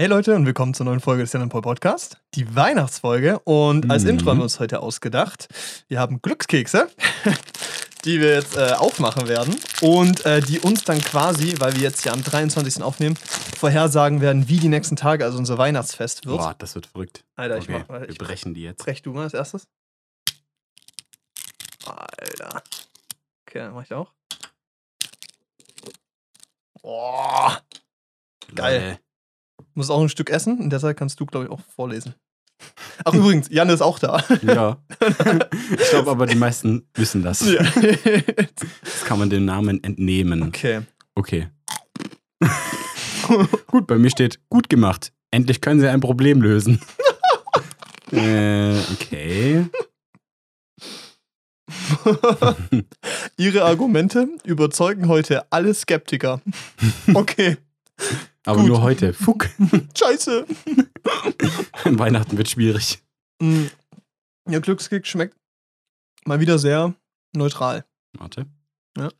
Hey Leute und willkommen zur neuen Folge des Jan Paul Podcast, die Weihnachtsfolge. Und als Mhm. Intro haben wir uns heute ausgedacht, wir haben Glückskekse, die wir jetzt äh, aufmachen werden und äh, die uns dann quasi, weil wir jetzt ja am 23. aufnehmen, vorhersagen werden, wie die nächsten Tage, also unser Weihnachtsfest wird. Boah, das wird verrückt. Alter, ich okay, mach mal. wir Ich brechen die jetzt. brech du mal als erstes. Alter. Okay, dann mach ich auch. Boah. Geil. Leute. Muss auch ein Stück essen und deshalb kannst du, glaube ich, auch vorlesen. Ach, übrigens, Jan ist auch da. Ja. ich glaube aber, die meisten wissen das. Ja. Das kann man dem Namen entnehmen. okay. Okay. gut, bei mir steht gut gemacht. Endlich können sie ein Problem lösen. äh, okay. Ihre Argumente überzeugen heute alle Skeptiker. Okay. Aber Gut. nur heute. Fuck. Scheiße. Weihnachten wird schwierig. Mm. Ja, Glückskeks schmeckt mal wieder sehr neutral. Warte. Ja.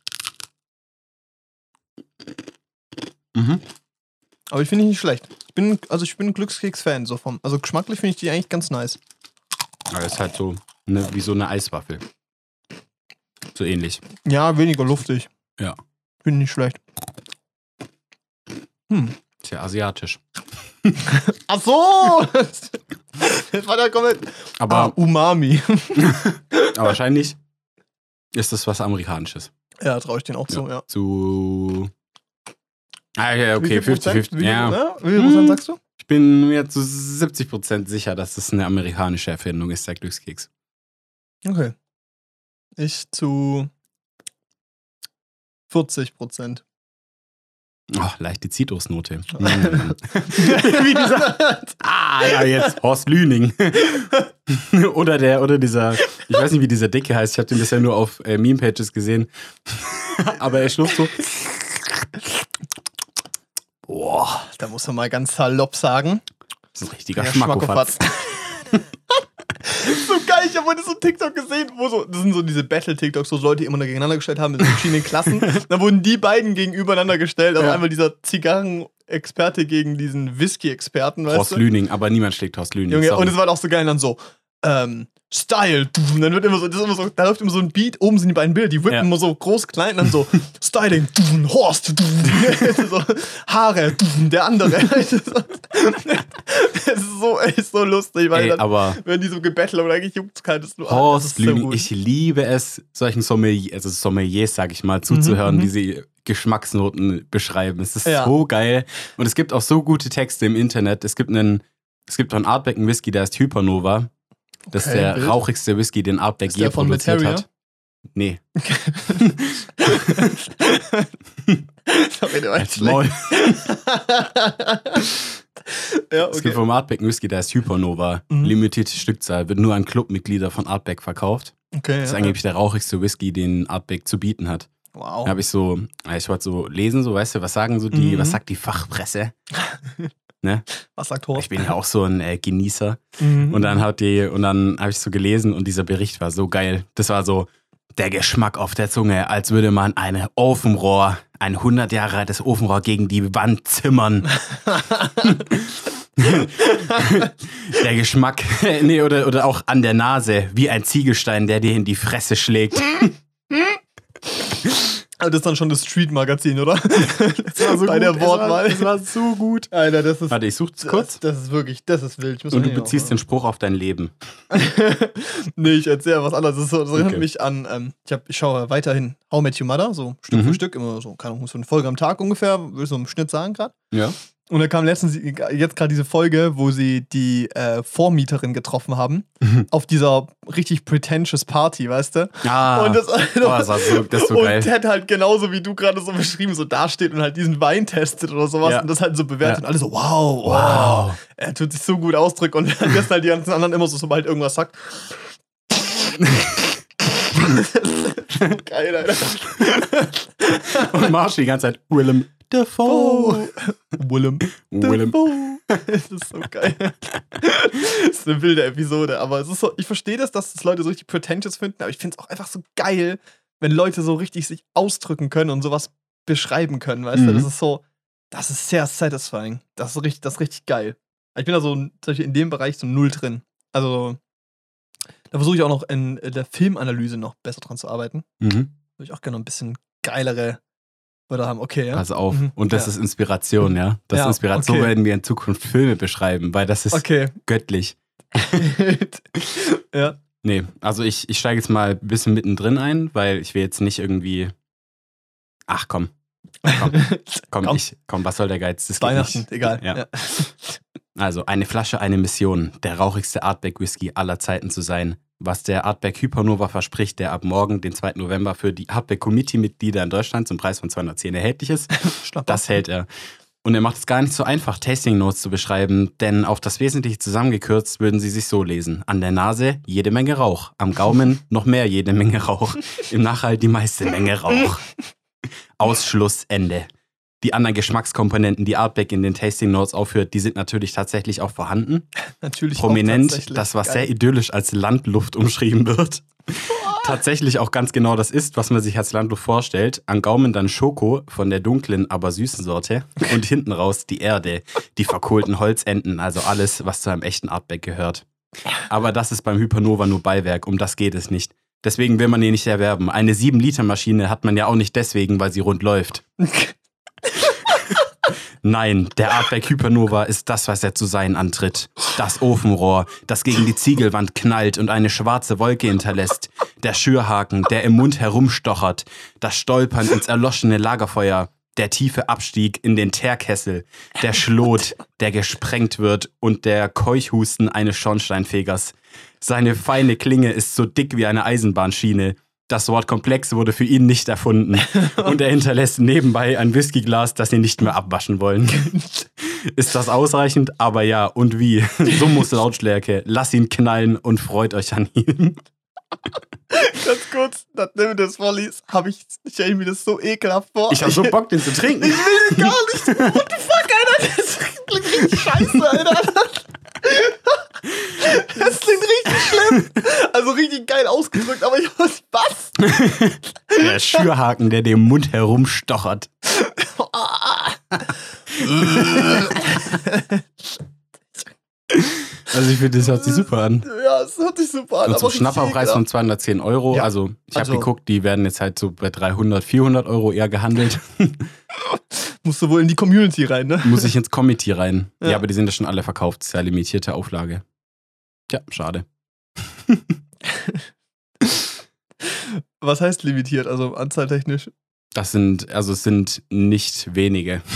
Mhm. Aber ich finde die nicht schlecht. Ich bin, also ich bin ein Glückskeks-Fan. So vom, also geschmacklich finde ich die eigentlich ganz nice. Aber ist halt so ne, wie so eine Eiswaffel. So ähnlich. Ja, weniger luftig. Ja. Finde ich nicht schlecht. Hm. Ist ja asiatisch. Ach so! Das war der komplett. Aber, Ah, Umami. aber wahrscheinlich ist das was Amerikanisches. Ja, traue ich den auch zu, ja. Zu. Ah, ja, okay, viel Prozent? 50-50. Wie, Ja. ja. Wie viel Prozent Hm. sagst du? Ich bin mir zu 70% sicher, dass das eine amerikanische Erfindung ist, der Glückskeks. Okay. Ich zu 40 Prozent. Oh, leichte Zitrusnote. Mm. Wie dieser. ah, ja, jetzt Horst Lüning. oder der, oder dieser, ich weiß nicht, wie dieser Dicke heißt, ich habe den bisher nur auf äh, Meme-Pages gesehen. Aber er schluckt so. Boah, Da muss man mal ganz salopp sagen. das ist ein richtiger Ja, Schmackofatz. so geil, ich habe heute so ein TikTok gesehen, wo so, das sind so diese Battle-TikToks, wo Leute immer gegeneinander gestellt haben mit verschiedenen Klassen. da wurden die beiden gegenübereinander gestellt. Also Ja. einmal dieser Zigarren-Experte gegen diesen Whisky-Experten, Horst? Lüning, aber niemand schlägt Horst Lüning. Junge, sorry. und es war auch so geil, dann so, ähm, Style, und dann wird immer so, das ist immer so, da läuft immer so ein Beat, oben sind die beiden Bilder, die whippen Ja. immer so groß, klein, dann so, Styling, Horst, so, Haare, der andere. Es ist so, echt so lustig, weil Ey, dann, aber wenn die so gebettelt aber eigentlich juckt keines nur. Horst das ist so gut. ich liebe es, solchen Sommeliers, also Sommeliers, sag ich mal, zuzuhören, mhm. wie sie Geschmacksnoten beschreiben. Es ist Ja. so geil. Und es gibt auch so gute Texte im Internet. Es gibt einen, es gibt von einen Whisky, der heißt Hypernova. Das ist der wild. rauchigste Whisky, den Artback Ist je produziert Materia? hat. Nee, Sorry, war als. Maul. Ja, Es okay. gibt vom Artback Whisky, der heißt Hypernova. Mhm. Limitierte Stückzahl, wird nur an Clubmitglieder von Artback verkauft. okay Das ist ja. angeblich der rauchigste Whisky, den Artback zu bieten hat. Wow. Da habe ich so, ja, ich wollte so lesen, so, weißt du, was sagen so die, Mhm. was sagt die Fachpresse? Was sagt Ich Horst? bin ja auch so ein äh, Genießer. Mhm. Und dann hat die, und dann habe ich so gelesen und dieser Bericht war so geil. Das war so der Geschmack auf der Zunge, als würde man ein Ofenrohr, ein 100 Jahre altes Ofenrohr gegen die Wand zimmern. der Geschmack, nee, oder, oder auch an der Nase, wie ein Ziegelstein, der dir in die Fresse schlägt. Aber das ist dann schon das Street-Magazin, oder? Das war so Bei gut, der Wortwahl. War, es war so gut. Alter, das ist. Warte, ich suche es das, kurz. das ist wirklich, das ist wild. Ich muss Und du beziehst den auch- Spruch auf dein Leben. nee, ich erzähle was anderes. Das, ist so, das erinnert Okay. mich an, ähm, ich, hab, ich schaue weiterhin How Met Your Mother, so Stück für Mhm. Stück, immer so, keine Ahnung, so eine Folge am Tag ungefähr, würde ich so im Schnitt sagen gerade. Ja. Und da kam letztens, jetzt gerade diese Folge, wo sie die äh, Vormieterin getroffen haben, Mhm. auf dieser richtig pretentious Party, weißt du? Ah, Und das, oh, das, war so, das so und geil. Ted halt genauso wie du gerade so beschrieben, so dasteht und halt diesen Wein testet oder sowas Ja. und das halt so bewertet Ja. und alle so, wow, wow. Wow. Er tut sich so gut ausdrücken und währenddessen halt die ganzen anderen immer so, sobald irgendwas sagt. Geil, Alter. Und Marsch die ganze Zeit, Willem Dafoe. Oh. Willem. Willem. Dafoe. Das ist so geil. Das ist eine wilde Episode, aber es ist so, ich verstehe das, dass das Leute so richtig pretentious finden, aber ich finde es auch einfach so geil, wenn Leute so richtig sich ausdrücken können und sowas beschreiben können, weißt du? Mhm. Das ist so, Das ist sehr satisfying. Das ist richtig, das ist richtig geil. Ich bin da so in dem Bereich so null drin. Also, da versuche ich auch noch in der Filmanalyse noch besser dran zu arbeiten. Mhm. Würde ich auch gerne noch ein bisschen geilere Wörter haben. Okay, ja. Pass auf. Mhm. Und das Ja. ist Inspiration, ja? Das Ja, ist Inspiration. okay. So werden wir in Zukunft Filme beschreiben, weil das ist Okay. göttlich. ja. Nee, also ich, ich steige jetzt mal ein bisschen mittendrin ein, weil ich will jetzt nicht irgendwie. Ach komm, komm, Komm. Ich, komm, was soll der Geiz? Das Weihnachten, egal. Ja. Ja. Also, eine Flasche, eine Mission, der rauchigste Artback Whisky aller Zeiten zu sein. Was der Artback Hypernova verspricht, der ab morgen, den 2. November, für die Artback Committee-Mitglieder in Deutschland zum Preis von 210 erhältlich ist. Das hält er. Und er macht es gar nicht so einfach, Tasting Notes zu beschreiben, denn auf das Wesentliche zusammengekürzt würden sie sich so lesen. An der Nase jede Menge Rauch, am Gaumen noch mehr jede Menge Rauch, im Nachhalt die meiste Menge Rauch. Ausschluss, Ende. Die anderen Geschmackskomponenten, die Artback in den Tasting Notes aufführt, die sind natürlich tatsächlich auch vorhanden. Natürlich Prominent, das, was Geil. sehr idyllisch als Landluft umschrieben wird. Tatsächlich auch ganz genau das ist, was man sich als Landluft vorstellt. An Gaumen dann Schoko von der dunklen, aber süßen Sorte. Und hinten raus die Erde, die verkohlten Holzenden, also alles, was zu einem echten Artback gehört. Aber das ist beim Hypernova nur Beiwerk, um das geht es nicht. Deswegen will man ihn nicht erwerben. Eine 7-Liter-Maschine hat man ja auch nicht deswegen, weil sie rund läuft. Nein, der Artback Hypernova ist das, was er zu sein antritt. Das Ofenrohr, das gegen die Ziegelwand knallt und eine schwarze Wolke hinterlässt. Der Schürhaken, der im Mund herumstochert. Das Stolpern ins erloschene Lagerfeuer. Der tiefe Abstieg in den Teerkessel. Der Schlot, der gesprengt wird. Und der Keuchhusten eines Schornsteinfegers. Seine feine Klinge ist so dick wie eine Eisenbahnschiene. Das Wort komplex wurde für ihn nicht erfunden. Und er hinterlässt nebenbei ein Whiskyglas, das sie nicht mehr abwaschen wollen. Ist das ausreichend? Aber ja, und wie? So muss Lautstärke. Lass ihn knallen und freut euch an ihm. Ganz kurz, nachdem du das vorliest, habe ich, stelle ich mir das so ekelhaft vor. Ich hab so Bock, den zu trinken. Ich will den gar nicht. What the fuck, Alter? Das klingt richtig scheiße, Alter. Das klingt richtig schlimm. Also richtig geil ausgedrückt, aber ich weiß, was? Der Schürhaken, der dem Mund herumstochert. Also ich finde, das hört sich super an. Ja, es hört sich super an. Und zum Schnapperpreis von ekelhaft. 210 Euro. Ja. Also ich habe Also- geguckt, die werden jetzt halt so bei 300, 400 Euro eher gehandelt. Musst du wohl in die Community rein, ne? Muss ich ins Committee rein. Ja. Ja. aber die sind ja schon alle verkauft. Sehr limitierte Auflage. Tja, schade. Was heißt limitiert? Also anzahltechnisch? Das sind, also es sind nicht wenige.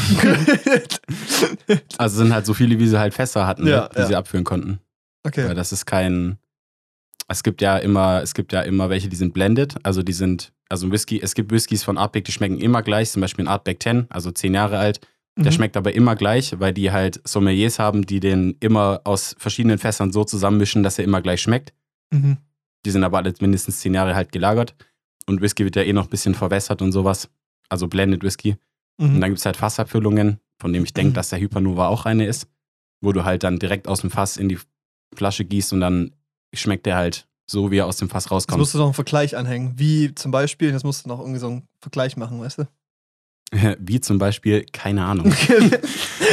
Also es sind halt so viele, wie sie halt Fässer hatten, Ja, ne, die ja. sie abführen konnten. Weil okay. das ist kein. Es gibt ja immer, es gibt ja immer welche, die sind blended. Also die sind, also Whisky, es gibt Whiskys von Artback, die schmecken immer gleich, zum Beispiel ein Artback 10, also 10 Jahre alt. Der Mhm. schmeckt aber immer gleich, weil die halt Sommeliers haben, die den immer aus verschiedenen Fässern so zusammenmischen, dass er immer gleich schmeckt. Mhm. Die sind aber alle mindestens 10 Jahre halt gelagert. Und Whisky wird ja eh noch ein bisschen verwässert und sowas. Also blended Whisky. Und Mhm. dann gibt es halt Fassabfüllungen, von dem ich denke, Mhm. dass der Hypernova auch eine ist, wo du halt dann direkt aus dem Fass in die Flasche gießt und dann schmeckt der halt so, wie er aus dem Fass Jetzt rauskommt. musst du noch einen Vergleich anhängen. Wie zum Beispiel, jetzt musst du noch irgendwie so einen Vergleich machen, weißt du? wie zum Beispiel, keine Ahnung.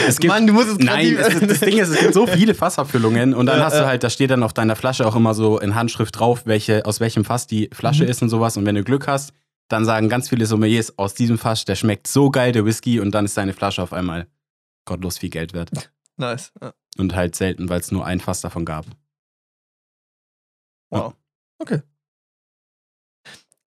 Es gibt- Mann, du musst es Nein, es, das Ding ist, es gibt so viele Fassabfüllungen und dann Ja, hast du ja. halt, da steht dann auf deiner Flasche auch immer so in Handschrift drauf, welche, aus welchem Fass die Flasche Mhm. ist und sowas. Und wenn du Glück hast, dann sagen ganz viele Sommeliers, aus diesem Fass, der schmeckt so geil, der Whisky, und dann ist deine Flasche auf einmal gottlos viel Geld wert. Nice. Ja. Und halt selten, weil es nur ein Fass davon gab. Wow. Okay.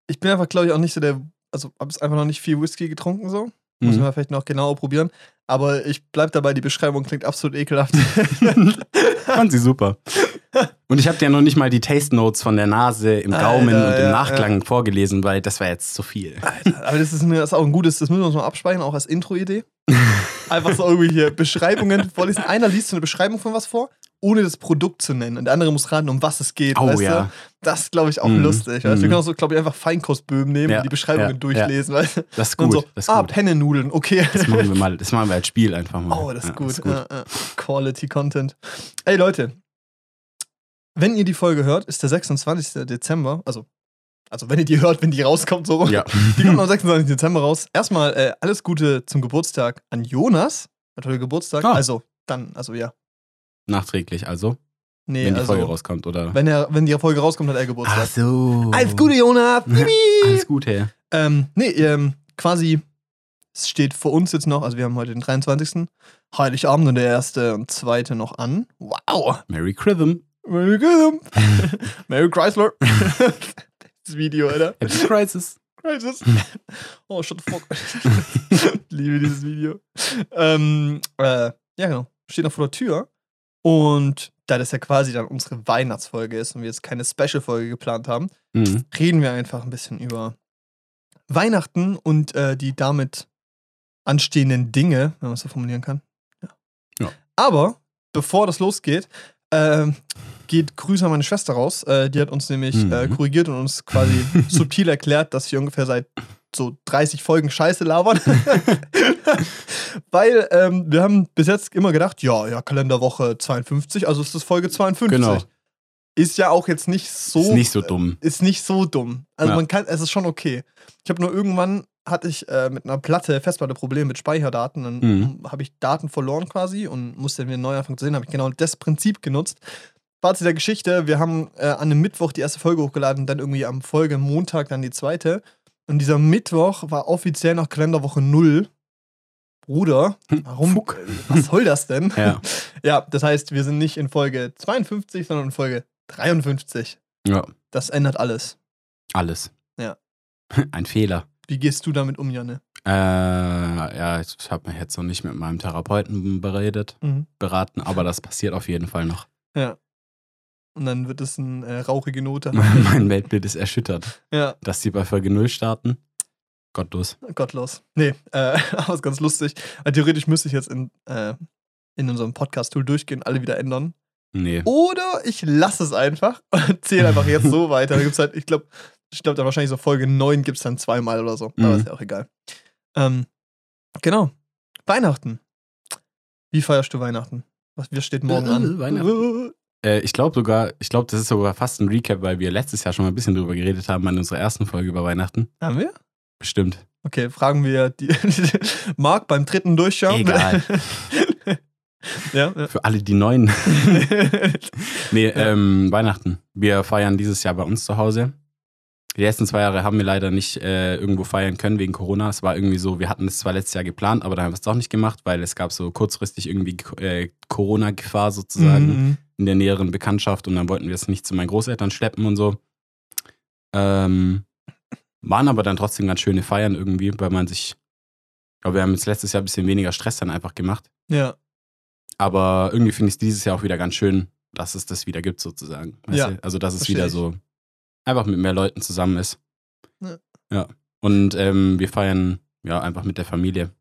Ich bin einfach, glaube ich, auch nicht so der, also habe es einfach noch nicht viel Whisky getrunken so. Muss Mhm. man vielleicht noch genauer probieren. Aber ich bleib dabei, die Beschreibung klingt absolut ekelhaft. Fand sie super. Und ich habe dir noch nicht mal die Taste Notes von der Nase im Gaumen Alter, und im ja, Nachklang vorgelesen, weil das war jetzt zu viel. Aber das ist, eine, das ist auch ein gutes, das müssen wir uns mal abspeichern, auch als Intro-Idee. Einfach so irgendwie hier Beschreibungen vorlesen. Einer liest so eine Beschreibung von was vor, ohne das Produkt zu nennen. Und der andere muss raten, um was es geht. Oh weißt ja. Du? Das glaube ich auch Mhm, lustig. Weißt? du? Wir mhm. können auch so, glaube ich, einfach Feinkostbögen nehmen Ja, und die Beschreibungen ja, durchlesen. Weißt? Das ist Und gut. so, das ist ah, gut. Penne-Nudeln, okay. Das machen wir mal, das machen wir als Spiel einfach mal. Oh, das ist gut. Ja, ja. Quality Content. Ey, Leute. Wenn ihr die Folge hört, ist der 26. Dezember, also Also wenn ihr die hört, wenn die rauskommt, so rum. Ja. Die kommt am 26. Dezember raus. Erstmal äh, alles Gute zum Geburtstag an Jonas. Heute Geburtstag. Ah. Also, dann, also ja. Nachträglich, also. Nee, wenn die also, Folge rauskommt, oder? wenn, er, wenn die Folge rauskommt, hat er Geburtstag. so. Alles Gute, Jonas! Alles Gute. Ähm, nee, ähm, quasi, es steht vor uns jetzt noch, also wir haben heute den 23. Heiligabend und der erste und zweite noch an. Wow! Merry Christmas. Merry Christmas! Merry Chrysler! das Video, Alter. Happy Crisis. Crisis. Oh, shut the fuck. Liebe dieses Video. Ähm, äh, ja, genau. Steht noch vor der Tür. Und da das ja quasi dann unsere Weihnachtsfolge ist und wir jetzt keine Special-Folge geplant haben, Mhm. reden wir einfach ein bisschen über Weihnachten und äh, die damit anstehenden Dinge, wenn man es so formulieren kann. Ja. Ja. Aber bevor das losgeht, ähm, geht Grüße an meine Schwester raus. Äh, die hat uns nämlich Mhm. äh, korrigiert und uns quasi subtil erklärt, dass wir ungefähr seit so 30 Folgen Scheiße labern. Weil ähm, wir haben bis jetzt immer gedacht, ja, ja, Kalenderwoche 52, also ist das Folge 52. Genau. Ist ja auch jetzt nicht so Ist nicht so dumm. ist nicht so dumm. Also Ja. man kann, es ist schon okay. Ich habe nur irgendwann hatte ich äh, mit einer Platte, Festplatte Probleme mit Speicherdaten. Dann Mhm. habe ich Daten verloren quasi und musste mir neu anfangen zu sehen. Habe ich genau das Prinzip genutzt. Fazit der Geschichte: Wir haben äh, an einem Mittwoch die erste Folge hochgeladen, dann irgendwie am Folge Montag dann die zweite. Und dieser Mittwoch war offiziell noch Kalenderwoche 0. Bruder, warum? Fuck. Was soll das denn? Ja. ja, das heißt, wir sind nicht in Folge 52, sondern in Folge 53. ja. Das ändert alles. Alles. Ja. Ein Fehler. Wie gehst du damit um, Janne? Äh, ja, ich habe mich jetzt noch nicht mit meinem Therapeuten beredet, Mhm. beraten, aber das passiert auf jeden Fall noch. Ja. Und dann wird es eine äh, rauchige Note. mein Weltbild ist erschüttert. ja, Dass die bei Folge 0 starten, gottlos. gottlos. Nee, äh, aber ist ganz lustig. Weil theoretisch müsste ich jetzt in, äh, in unserem Podcast-Tool durchgehen, alle wieder ändern. Nee. Oder ich lasse es einfach und zähle einfach jetzt so weiter. Da gibt es halt, ich glaube, ich glaube, dann wahrscheinlich so Folge 9 gibt es dann zweimal oder so. Aber Mhm. ist ja auch egal. Ähm, genau. Weihnachten. Wie feierst du Weihnachten? Was, wir steht morgen Äh, an? Weihnachten. Äh, ich glaube sogar, ich glaube, das ist sogar fast ein Recap, weil wir letztes Jahr schon mal ein bisschen drüber geredet haben an unserer ersten Folge über Weihnachten. Haben wir? Bestimmt. Okay, fragen wir die, Marc beim dritten Durchschauen. Egal. ja, ja. Für alle die Neuen. Nee, ähm, Weihnachten. Wir feiern dieses Jahr bei uns zu Hause. Die letzten zwei Jahre haben wir leider nicht äh, irgendwo feiern können wegen Corona. Es war irgendwie so, wir hatten es zwar letztes Jahr geplant, aber dann haben wir es doch nicht gemacht, weil es gab so kurzfristig irgendwie äh, Corona-Gefahr sozusagen Mhm. in der näheren Bekanntschaft und dann wollten wir es nicht zu meinen Großeltern schleppen und so. Ähm, waren aber dann trotzdem ganz schöne Feiern irgendwie, weil man sich, ich glaube, wir haben jetzt letztes Jahr ein bisschen weniger Stress dann einfach gemacht. Ja, Aber irgendwie finde ich es dieses Jahr auch wieder ganz schön, dass es das wieder gibt, sozusagen. Weißt Ja, du? Also, dass es wieder so einfach mit mehr Leuten zusammen ist. Ja. Ja. Und ähm, wir feiern ja einfach mit der Familie.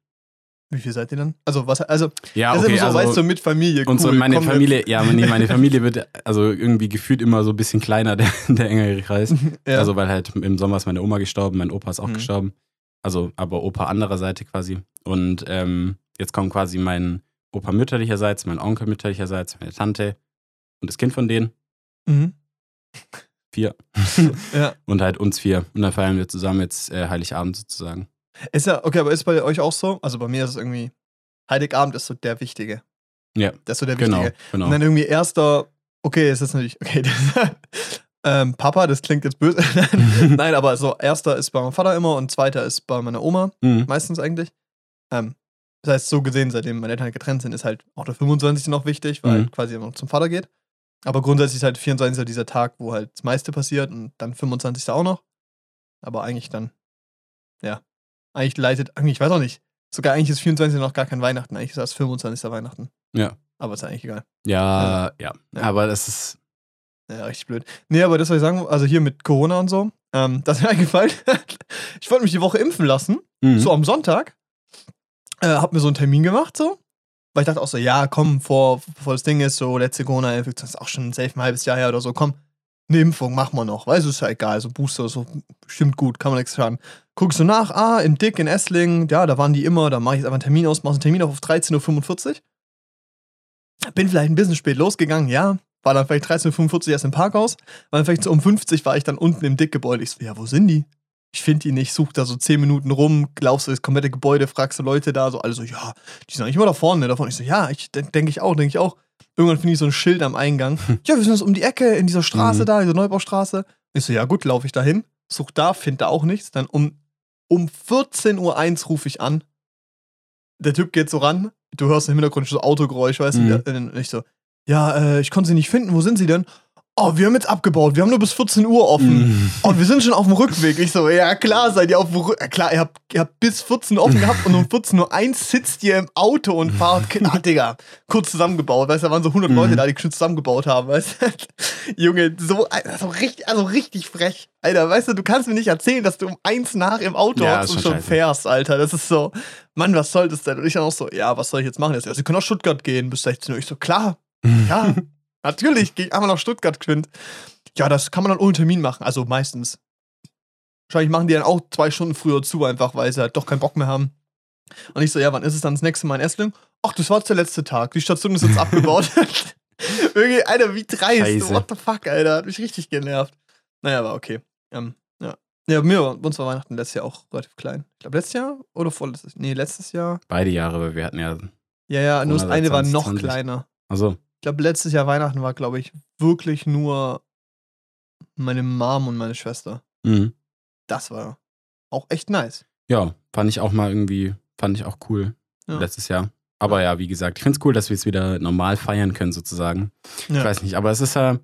wie viel seid ihr dann? Also, was, also, Ja, okay, so, also weißt du, mit Familie. Cool, unsere, meine komm, Familie, ja, nee, meine Familie wird also irgendwie gefühlt immer so ein bisschen kleiner, der, der engere Kreis. ja. Also, weil halt im Sommer ist meine Oma gestorben, mein Opa ist auch Mhm. gestorben. Also, aber Opa anderer Seite quasi. Und ähm, jetzt kommt quasi mein Opa mütterlicherseits, mein Onkel mütterlicherseits, meine Tante und das Kind von denen. mhm. Vier. ja. Und halt uns vier. Und dann feiern wir zusammen jetzt äh, Heiligabend sozusagen. Ist ja, okay, aber ist bei euch auch so? Also, bei mir ist es irgendwie, Heiligabend ist so der Wichtige. Ja. Das ist so der Genau, Wichtige. genau. Und dann irgendwie erster, okay, es ist natürlich, okay, das, ähm, Papa, das klingt jetzt böse. Nein, aber so, erster ist bei meinem Vater immer und zweiter ist bei meiner Oma, Mhm. meistens eigentlich. Ähm, das heißt, so gesehen, seitdem meine Eltern halt getrennt sind, ist halt auch der 25. noch wichtig, weil Mhm. quasi immer noch zum Vater geht. Aber grundsätzlich ist halt 24. dieser Tag, wo halt das meiste passiert und dann 25. auch noch. Aber eigentlich dann, ja, eigentlich leitet, eigentlich, ich weiß auch nicht, sogar eigentlich ist 24. noch gar kein Weihnachten, eigentlich ist das 25. Weihnachten. Ja. Aber ist eigentlich egal. Ja, ja, Ja. Aber das ist. Ja, richtig blöd. Nee, aber das soll ich sagen, also hier mit Corona und so, ähm, das ist mir eingefallen. ich wollte mich die Woche impfen lassen, Mhm. so am Sonntag. Äh, hab mir so einen Termin gemacht, so. Weil ich dachte auch so, ja, komm, vor, bevor das Ding ist, so letzte Corona-Infektion, das ist auch schon safe ein halbes Jahr her oder so, komm, eine Impfung machen wir noch. Weißt du, ist ja egal, so Booster, so bestimmt gut, kann man nichts schaden. Guckst du nach, ah, in Dick, in Esslingen, ja, da waren die immer, da mache ich jetzt einfach einen Termin aus, mach einen Termin auf 13.45 Uhr. Bin vielleicht ein bisschen spät losgegangen, ja. war dann vielleicht 13.45 Uhr erst im Parkhaus, war dann vielleicht so um 50 war ich dann unten im Dickgebäude. Ich so, ja, wo sind die? Ich finde die nicht, such da so 10 Minuten rum, laufst du das komplette Gebäude, fragst du Leute da, so alle so, ja, die sind eigentlich immer da vorne, davon. Ich so, ja, ich denke ich auch, denke ich auch. Irgendwann finde ich so ein Schild am Eingang. Ja, wir sind jetzt um die Ecke in dieser Straße Mhm. da, dieser Neubaustraße. Ich so, ja gut, laufe ich da hin, such da, finde da auch nichts. Dann um, um 14.01 Uhr rufe ich an. Der Typ geht so ran, du hörst im Hintergrund so Autogeräusch, weißt Mhm. du? Und ich so, ja, äh, ich konnte sie nicht finden, wo sind sie denn? Oh, wir haben jetzt abgebaut, wir haben nur bis 14 Uhr offen. Mhm. Und wir sind schon auf dem Rückweg. Ich so, ja klar, seid ihr auf dem Rückweg. Klar, ihr habt, ihr habt bis 14 Uhr offen gehabt und um 14.01 Uhr sitzt ihr im Auto und fahrt. Ah, Digga, kurz zusammengebaut. Weißt du, da waren so 100 Mhm. Leute da, die schon zusammengebaut haben. Weißt du? Junge, so also richtig, also richtig frech. Alter, weißt du, du kannst mir nicht erzählen, dass du um eins nach im Auto Ja, hockst und schon scheiße. fährst, Alter. Das ist so, Mann, was soll das denn? Und ich dann auch so, ja, was soll ich jetzt machen? Jetzt, ja, sie können nach Stuttgart gehen bis 16 Uhr. Ich so, klar, ja, natürlich, geh einmal nach Stuttgart geschwind. Ja, das kann man dann ohne Termin machen, also meistens. Wahrscheinlich machen die dann auch zwei Stunden früher zu, einfach weil sie halt doch keinen Bock mehr haben. Und ich so, ja, wann ist es dann das nächste Mal in Esslingen? Ach, das war jetzt der letzte Tag. Die Station ist jetzt abgebaut. Irgendwie, Alter, wie dreist. Scheiße. What the fuck, Alter. Hat mich richtig genervt. Naja, aber okay. Ähm, ja. Ja, bei mir, uns war Weihnachten letztes Jahr auch relativ klein. Ich glaube, letztes Jahr oder vorletztes Nee, letztes Jahr. Beide Jahre, weil wir hatten ja. Ja, ja, nur das eine war noch 2020. kleiner. Also, Ich glaube, letztes Jahr Weihnachten war, glaube ich, wirklich nur meine Mom und meine Schwester. mhm. Das war auch echt nice. ja, fand ich auch mal irgendwie, fand ich auch cool Ja. letztes Jahr. Aber ja, wie gesagt, ich finde es cool, dass wir es wieder normal feiern können, sozusagen. Ich Ja. weiß nicht, aber es ist ja.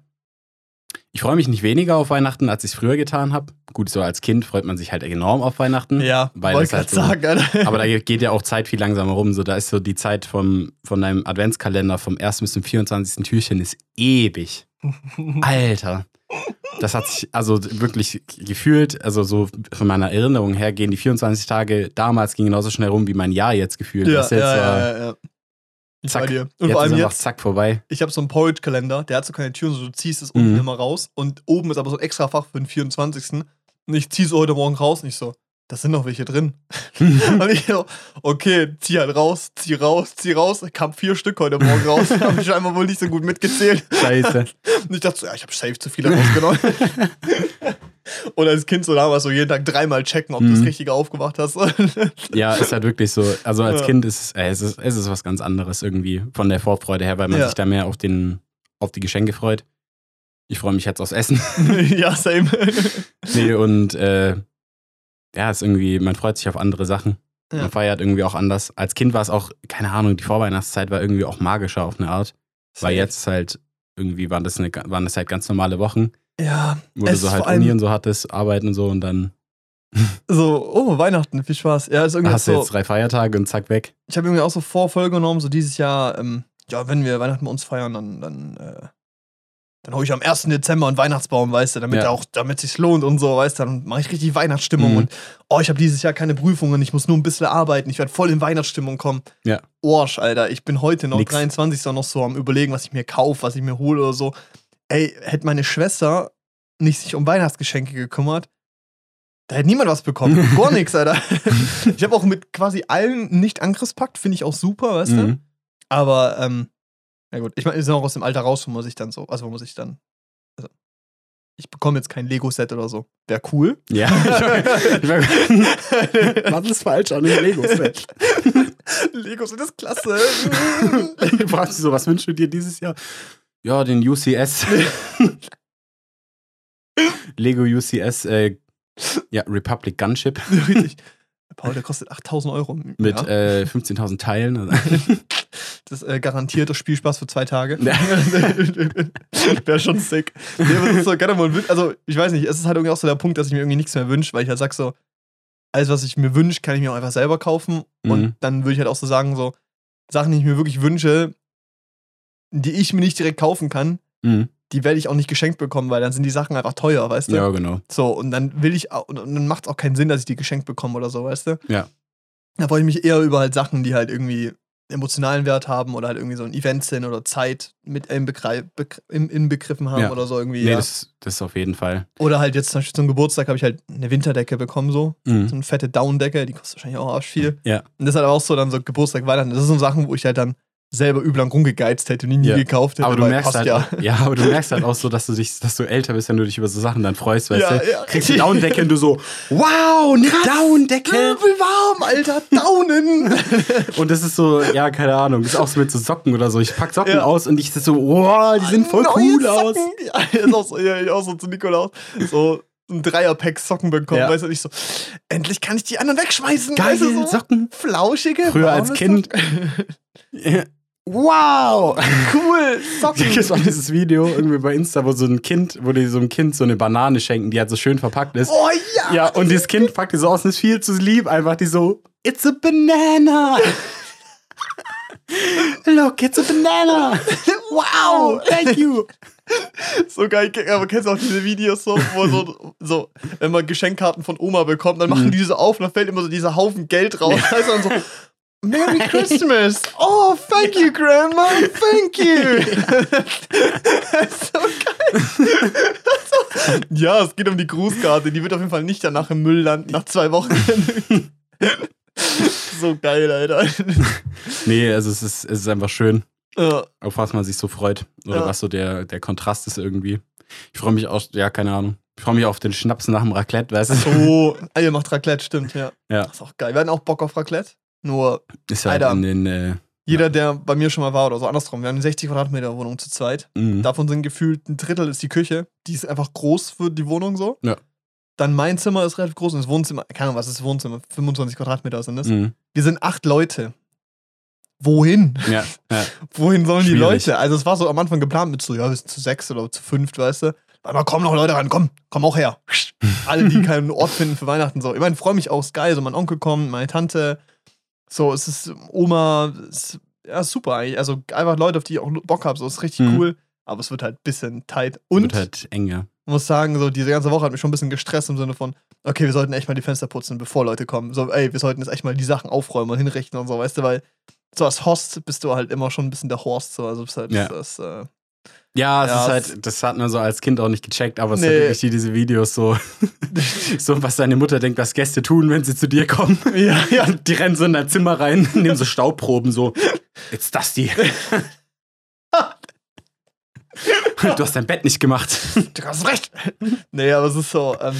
Ich freue mich nicht weniger auf Weihnachten, als ich es früher getan habe. Gut, so als Kind freut man sich halt enorm auf Weihnachten. Ja, weil es halt gerade sagen, Alter. Aber da geht ja auch Zeit viel langsamer rum. So, da ist so die Zeit vom, von deinem Adventskalender vom 1. bis zum 24. Türchen ist ewig. Alter. Das hat sich also wirklich gefühlt, also so von meiner Erinnerung her gehen die 24 Tage damals ging genauso schnell rum wie mein Jahr jetzt gefühlt. ja, ja, ja, ja, ja. Ich Zack. bei dir. Und jetzt vor allem ist jetzt, zack vorbei. ich habe so einen Porridge-Kalender, der hat so keine Türen, so du ziehst es unten Mhm. immer raus und oben ist aber so ein extra Fach für den 24. Und ich ziehe es heute Morgen raus und ich so, da sind noch welche drin. und ich so, okay, zieh halt raus, zieh raus, zieh raus. Kam vier Stück heute Morgen raus. habe ich scheinbar wohl nicht so gut mitgezählt. Scheiße. Und ich dachte so, ja, ich habe safe zu viele rausgenommen. Und als Kind so damals so jeden Tag dreimal checken, ob du das Mhm. Richtige aufgemacht hast. Ja, ist halt wirklich so. Also als Ja. Kind ist es, äh, es ist es ist was ganz anderes irgendwie von der Vorfreude her, weil man Ja. sich da mehr auf, den, auf die Geschenke freut. Ich freue mich jetzt aufs Essen. ja, same. Nee, und äh, ja, ist irgendwie, man freut sich auf andere Sachen. Ja. Man feiert irgendwie auch anders. Als Kind war es auch, keine Ahnung, die Vorweihnachtszeit war irgendwie auch magischer auf eine Art. Weil jetzt halt irgendwie waren das, eine, waren das halt ganz normale Wochen, Ja, wo du so halt Uni und so hattest, Arbeiten und so und dann so, oh, Weihnachten, viel Spaß. Ja, ist irgendwie hast du so. jetzt drei Feiertage und zack weg. Ich habe irgendwie auch so Vorfolge genommen, so dieses Jahr, ähm, ja, wenn wir Weihnachten bei uns feiern, dann, dann, äh, dann hole ich am 1. Dezember einen Weihnachtsbaum, weißt du, damit Ja. auch, damit sich lohnt und so, weißt du, dann mache ich richtig Weihnachtsstimmung Mhm. und oh, ich habe dieses Jahr keine Prüfungen, ich muss nur ein bisschen arbeiten, ich werde voll in Weihnachtsstimmung kommen. Ja. Orsch, Alter, ich bin heute noch Nix. 23. noch so am überlegen, was ich mir kaufe, was ich mir hole oder so. Ey, hätte meine Schwester nicht sich um Weihnachtsgeschenke gekümmert, da hätte niemand was bekommen. Gar nichts, Alter. Ich habe auch mit quasi allen nicht Angriffspakt, finde ich auch super, weißt du? Mhm. Aber, ähm, na gut, ich meine, wir sind auch aus dem Alter raus, wo man sich dann so, also wo man sich dann, also, ich bekomme jetzt kein Lego-Set oder so. Wäre cool. Ja. Ich Was ist falsch an dem Lego-Set? Lego-Set ist klasse. Du fragst dich so, was wünschst du dir dieses Jahr? Ja, den UCS. Lego UCS, äh, ja, Republic Gunship Richtig. Paul, der kostet 8000 Euro. mit ja. äh, 15.000 Teilen. Das äh, garantiert das Spielspaß für zwei Tage. Ja. Wäre schon sick. Nee, aber so Also, ich weiß nicht, es ist halt irgendwie auch so der Punkt, dass ich mir irgendwie nichts mehr wünsche, weil ich halt sag so, alles, was ich mir wünsche, kann ich mir auch einfach selber kaufen. Und Mhm. dann würde ich halt auch so sagen, so, Sachen, die ich mir wirklich wünsche, die ich mir nicht direkt kaufen kann, mhm. die werde ich auch nicht geschenkt bekommen, weil dann sind die Sachen einfach teuer, weißt du? Ja, genau. So, und dann will ich und und dann macht es auch keinen Sinn, dass ich die geschenkt bekomme oder so, weißt du? Ja. Da freue ich mich eher über halt Sachen, die halt irgendwie emotionalen Wert haben oder halt irgendwie so ein Event sind oder Zeit mit in, inbegriffen haben Ja. oder so irgendwie. Nee, ja. das, das ist auf jeden Fall. Oder halt jetzt zum Beispiel zum Geburtstag habe ich halt eine Winterdecke bekommen, so. So Mhm. eine fette Down-Decke, die kostet wahrscheinlich auch arsch viel. Ja. Und das ist halt auch so dann so Geburtstag, Weihnachten. Das sind so Sachen, wo ich halt dann selber übel lang rumgegeizt hätte und ihn nie Ja. gekauft hätte. Aber du merkst halt, ja. ja. aber du merkst halt auch so, dass du dich, dass du älter bist, wenn du dich über so Sachen dann freust, weißt Ja, du? ja. Kriegst du Daunendecke und du so, wow, eine Daunendecke. Übel warm, Alter, Daunen. Und das ist so, ja, keine Ahnung, das ist auch so mit so Socken oder so. Ich pack Socken aus und ich so, wow, die sehen voll Neue cool aus. Socken. Ja, ist auch so, ja, ich auch so zu Nikolaus. So ein Dreierpack Socken bekommen, Ja. weißt du, nicht so, endlich kann ich die anderen wegschmeißen. weißt du, Geil, so. Socken. Flauschige. Früher als Kind. Wow. Cool, Socken. Das war dieses Video irgendwie bei Insta, wo so ein Kind, wo die so einem Kind so eine Banane schenken, die halt so schön verpackt ist. Oh ja. Ja, und dieses Kind packt die so aus und ist viel zu lieb, einfach die so, it's a banana. Look, it's a banana. Wow, thank you. So geil, aber kennst du auch diese Videos so, wo so, so wenn man Geschenkkarten von Oma bekommt, dann machen Mhm. die so auf und dann fällt immer so dieser Haufen Geld raus. Du, und so, Merry Christmas! Oh, thank you, Grandma! Thank you! so geil. ja, es geht um die Grußkarte. Die wird auf jeden Fall nicht danach im Müll landen, nach zwei Wochen. so geil, Alter. Nee, also es ist, es ist einfach schön, Ja, auf was man sich so freut. Oder Ja. was so der, der Kontrast ist irgendwie. Ich freue mich auch, ja, keine Ahnung. Ich freue mich auf den Schnaps nach dem Raclette, weißt du? so. Ah, ihr macht Raclette, stimmt, ja. Ja. Das ist auch geil. Wir hatten auch Bock auf Raclette. Nur Ist halt Alter. in den, äh, Jeder, der bei mir schon mal war oder so andersrum, wir haben eine 60 Quadratmeter Wohnung zu zweit. mh. Davon sind gefühlt ein Drittel ist die Küche. Die ist einfach groß für die Wohnung so. Ja. Dann mein Zimmer ist relativ groß und das Wohnzimmer, keine Ahnung, was ist das Wohnzimmer? 25 Quadratmeter sind das. Mhm. Wir sind acht Leute. Wohin? Ja, ja. Wohin sollen die Schwierig. Leute? Also es war so am Anfang geplant mit so, ja, wir sind zu sechs oder zu fünft, weißt du. Aber kommen noch Leute ran, komm, komm auch her. Alle, die keinen Ort finden für Weihnachten. So. Ich meine, freue mich auch, ist geil. So, mein Onkel kommt, meine Tante. So, es ist Oma, ist, ja, super eigentlich. Also einfach Leute, auf die ich auch Bock habe. So, ist richtig Mhm. cool. Aber es wird halt ein bisschen tight. Und Wird halt eng, ja. muss sagen, so diese ganze Woche hat mich schon ein bisschen gestresst im Sinne von, okay, wir sollten echt mal die Fenster putzen, bevor Leute kommen. So, ey, wir sollten jetzt echt mal die Sachen aufräumen und hinrichten und so, weißt du, weil so als Host bist du halt immer schon ein bisschen der Horst, so, also bist halt Ja. das, äh, Ja, es Ja, ist halt, das hat man so als Kind auch nicht gecheckt, aber es Nee. hat wirklich die- diese Videos so, so, was deine Mutter denkt, was Gäste tun, wenn sie zu dir kommen. ja, ja, Die rennen so in dein Zimmer rein, nehmen so Staubproben, so, jetzt das die. Du hast dein Bett nicht gemacht. du hast recht. nee, aber es ist so, ähm,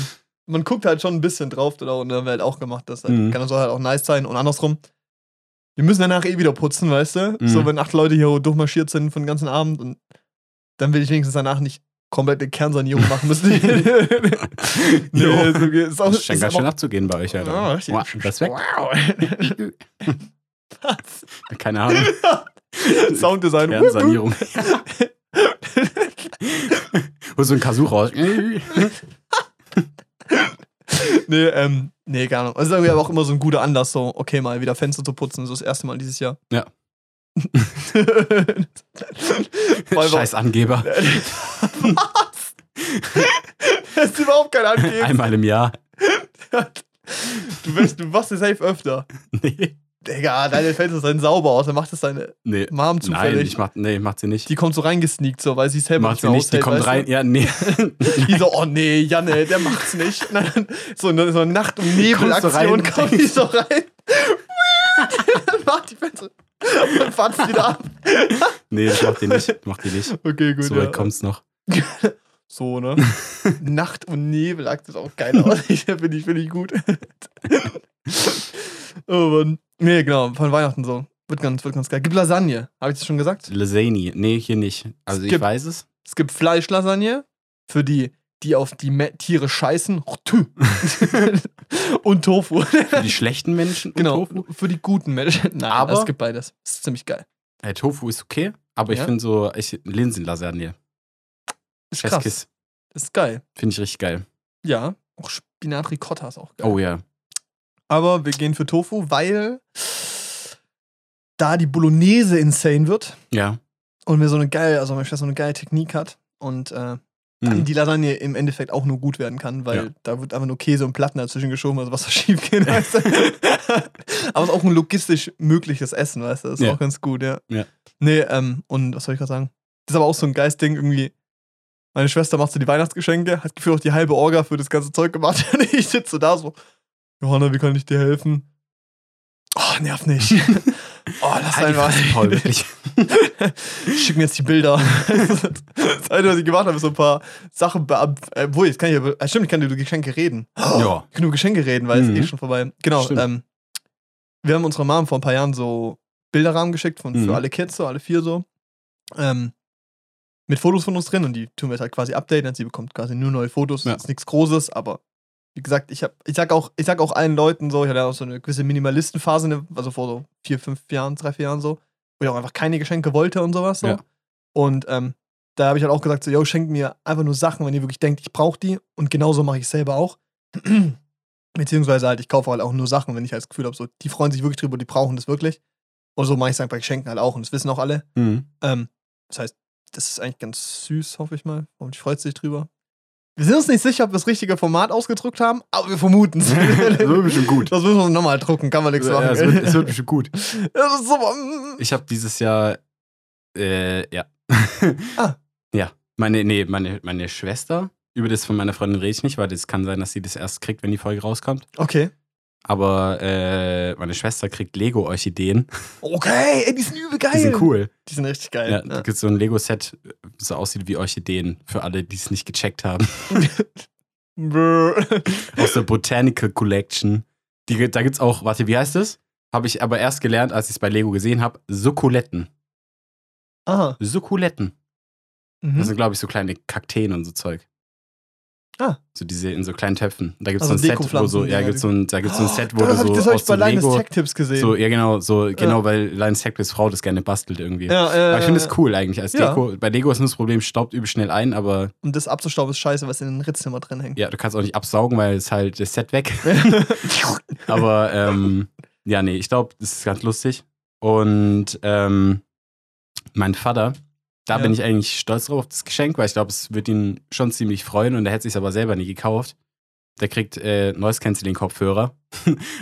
man guckt halt schon ein bisschen drauf, oder? Und haben wir halt auch gemacht, das halt, Mhm. kann soll halt auch nice sein und andersrum. Wir müssen danach eh wieder putzen, weißt du? Mhm. So, wenn acht Leute hier durchmarschiert sind von den ganzen Abend und dann will ich wenigstens danach nicht komplett eine Kernsanierung machen müssen. nee, ist, okay. ist auch, Das scheint ist ganz schön abzugehen bei euch, Alter. Ja, richtig. Wow, Respekt. Wow. Was? Keine Ahnung. Sounddesign. Kernsanierung. Hol so ein Kazoo raus. Nee, ähm, nee, gar nicht. Also irgendwie aber auch immer so ein guter Anlass, so, okay, mal wieder Fenster zu putzen, so das erste Mal dieses Jahr. Ja. Scheiß Angeber. Was? Das ist überhaupt kein Angeben. Einmal im Jahr. Du, weißt, du machst es safe öfter. Nee. Digga, deine Fenster sind sauber aus, dann macht es deine Nee. Mom Nein, zufällig. ich mach, nee, macht sie nicht. die kommt so reingesneakt, so, weil sie selber macht nicht sie nicht. Die kommt rein. Ja, nee. Du? Die so, oh nee, Janne, der macht's nicht. Dann so eine, so eine Nacht- und Nebelaktion kommt die so rein. macht die Fenster und fahrt wieder ab. Nee, das macht die nicht. Das Macht die nicht. Okay, gut. So ja. weit kommt's noch. So, ne? Nacht- und Nebelakt ist auch geil aus. Finde ich, find ich gut. oh Mann. Nee, genau, von Weihnachten so. Wird ganz, wird ganz geil. Gibt Lasagne, habe ich das schon gesagt? Lasagne. Nee, hier nicht. Also Es ich gibt- weiß es. Es gibt Fleischlasagne für die, die auf die Me Tiere scheißen. Und Tofu. Für die schlechten Menschen. und genau, Tofu. für die guten Menschen. Nein, Aber- es gibt beides. Das ist ziemlich geil. Äh, Tofu ist okay, aber ich Ja? finde so ich, Linsenlasagne. Ist krass. Kiss. Das ist geil. Finde ich richtig geil. Ja, auch Spinat Ricotta ist auch geil. Oh ja. Aber wir gehen für Tofu, weil da die Bolognese insane wird Ja. und wir so eine geile, also meine Schwester so eine geile Technik hat und äh, dann Hm. die Lasagne im Endeffekt auch nur gut werden kann, weil Ja. da wird einfach nur Käse und Platten dazwischen geschoben, also was da schief geht, weißt du? Aber es ist auch ein logistisch mögliches Essen, weißt du? Das ist Ja. auch ganz gut, ja. Ja. Nee, ähm, und was soll ich gerade sagen? Das ist aber auch so ein Geistding irgendwie. Meine Schwester macht so die Weihnachtsgeschenke, hat gefühlt auch die halbe Orga für das ganze Zeug gemacht. Und ich sitze da so, Johanna, wie kann ich dir helfen? Oh, nerv nicht. Oh, lass Halt einfach. Fresse, Paul, wirklich. Schick mir jetzt die Bilder. das Einzige, was ich gemacht habe, ist so ein paar Sachen beab. Äh, wo, jetzt kann ich ja. Äh, stimmt, ich kann über Geschenke reden. Ja. Ich kann über Geschenke reden, weil es Mhm. ist eh schon vorbei. Genau. Stimmt. Ähm, wir haben unserer Mom vor ein paar Jahren so Bilderrahmen geschickt von, Mhm. für alle Kids, so alle vier so. Ähm, mit Fotos von uns drin und die tun wir jetzt halt quasi updaten. Sie bekommt quasi nur neue Fotos. Ja. Das ist nichts Großes, aber wie gesagt, ich, hab, ich, sag auch, ich sag auch allen Leuten so, ich hatte auch so eine gewisse Minimalistenphase, also vor so vier, fünf Jahren, drei, vier Jahren so, wo ich auch einfach keine Geschenke wollte und sowas. So. Ja. Und ähm, da habe ich halt auch gesagt, so, yo, schenkt mir einfach nur Sachen, wenn ihr wirklich denkt, ich brauche die. Und genauso mache ich es selber auch. Beziehungsweise halt, ich kaufe halt auch nur Sachen, wenn ich halt das Gefühl habe, so, die freuen sich wirklich drüber, die brauchen das wirklich. Und so mache ich es halt bei Geschenken halt auch und das wissen auch alle. Mhm. Ähm, das heißt, das ist eigentlich ganz süß, hoffe ich mal. Und ich freut sich drüber. Wir sind uns nicht sicher, ob wir das richtige Format ausgedruckt haben, aber wir vermuten es. Das wird bestimmt gut. Das müssen wir nochmal drucken, kann man nichts machen. Ja, es, wird, es wird bestimmt gut. das ist so. Ich habe dieses Jahr, äh, ja. Ah. Ja. Meine, nee, meine, meine Schwester, über das von meiner Freundin rede ich nicht, weil das kann sein, dass sie das erst kriegt, wenn die Folge rauskommt. Okay. Aber äh, meine Schwester kriegt Lego-Orchideen. Okay, ey, die sind übel geil. Die sind cool. Die sind richtig geil. Ja, da gibt so ein Lego-Set, so aussieht wie Orchideen, für alle, die es nicht gecheckt haben. Aus der Botanical Collection. Die, da gibt's auch, warte, wie heißt das? Habe ich aber erst gelernt, als ich es bei Lego gesehen habe. Sukkuletten. Aha. Sukkuletten. Mhm. Das sind, glaube ich, so kleine Kakteen und so Zeug. Ah. So diese in so kleinen Töpfen. Da gibt es Also so ein Set, wo so, ja, gibt's so ein, da gibt's so ein Set, wo das du so ich, das habe ich bei so Linus. Tech Tips gesehen. So, ja, genau, so, genau, Ja. weil Linus Tech Tips Frau das gerne bastelt irgendwie. ja, ja, aber ich finde es cool eigentlich als Ja. Deko. Bei Lego ist nur das Problem, staubt übel schnell ein, aber Und das abzustauben ist scheiße, was in den Ritzen immer drin hängt. ja, du kannst auch nicht absaugen, weil es halt das Set weg. Aber ähm, ja, nee, ich glaube, das ist ganz lustig. Und ähm, mein Vater, da Ja. bin ich eigentlich stolz drauf auf das Geschenk, weil ich glaube, es wird ihn schon ziemlich freuen und er hätte sich aber selber nie gekauft. Der kriegt äh, Noise Canceling Kopfhörer.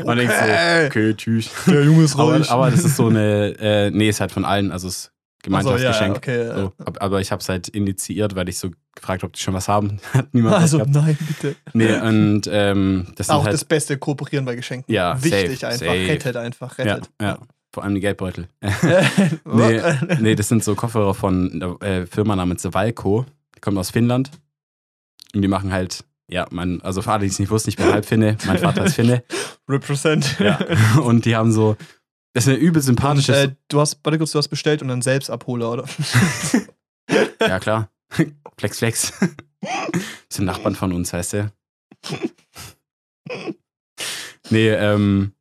Und denkst so, Okay. tschüss. Der Junge ist Aber, ruhig. aber das ist so eine, äh, nee, ist halt von allen, also es ist Gemeinschaftsgeschenk. Ach so, ja, ja, okay. So, ab- aber ich habe es halt initiiert, weil ich so gefragt habe, ob die schon was haben. Hat niemand was Also, gehabt. nein, bitte. Nee, und ähm, das sind Auch halt das Beste, kooperieren bei Geschenken. Ja, Wichtig safe, einfach. safe. Rettet einfach, Ja, rettet. ja. Vor allem die Geldbeutel. nee. nee, das sind so Kopfhörer von einer äh, Firma namens Valco. Die kommt aus Finnland. Und die machen halt, ja, mein, also für alle, die es nicht wussten, ich bin halb Finne, mein Vater ist Finne. Represent. Ja. Und die haben so, das ist eine übel Und, sympathische. äh, du hast, warte kurz, du hast bestellt und dann selbst Abholer, oder? ja, klar. Flex, flex. Das sind Nachbarn von uns, heißt der. Nee, ähm,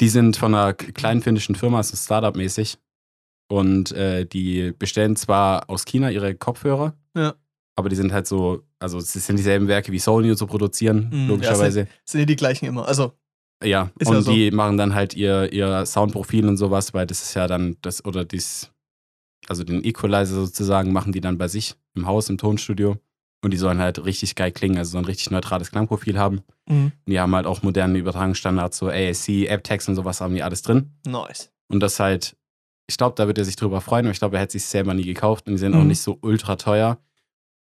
die sind von einer kleinen finnischen Firma, so Startup-mäßig. Und äh, die bestellen zwar aus China ihre Kopfhörer, Ja. aber die sind halt so, also es sind dieselben Werke wie Sony und so produzieren, Mhm, logischerweise. Sind ja die gleichen immer. Also, Ja, Ist und ja so. die machen dann halt ihr, ihr Soundprofil und sowas, weil das ist ja dann das, oder dies, also den Equalizer sozusagen, machen die dann bei sich im Haus, im Tonstudio. Und die sollen halt richtig geil klingen, also so ein richtig neutrales Klangprofil haben. mhm. Und die haben halt auch moderne Übertragungsstandards, so AAC, AppText und sowas haben die alles drin. nice. Und das halt, ich glaube, da wird er sich drüber freuen, aber ich glaube, er hätte sich selber nie gekauft und die sind auch Mhm. nicht so ultra teuer.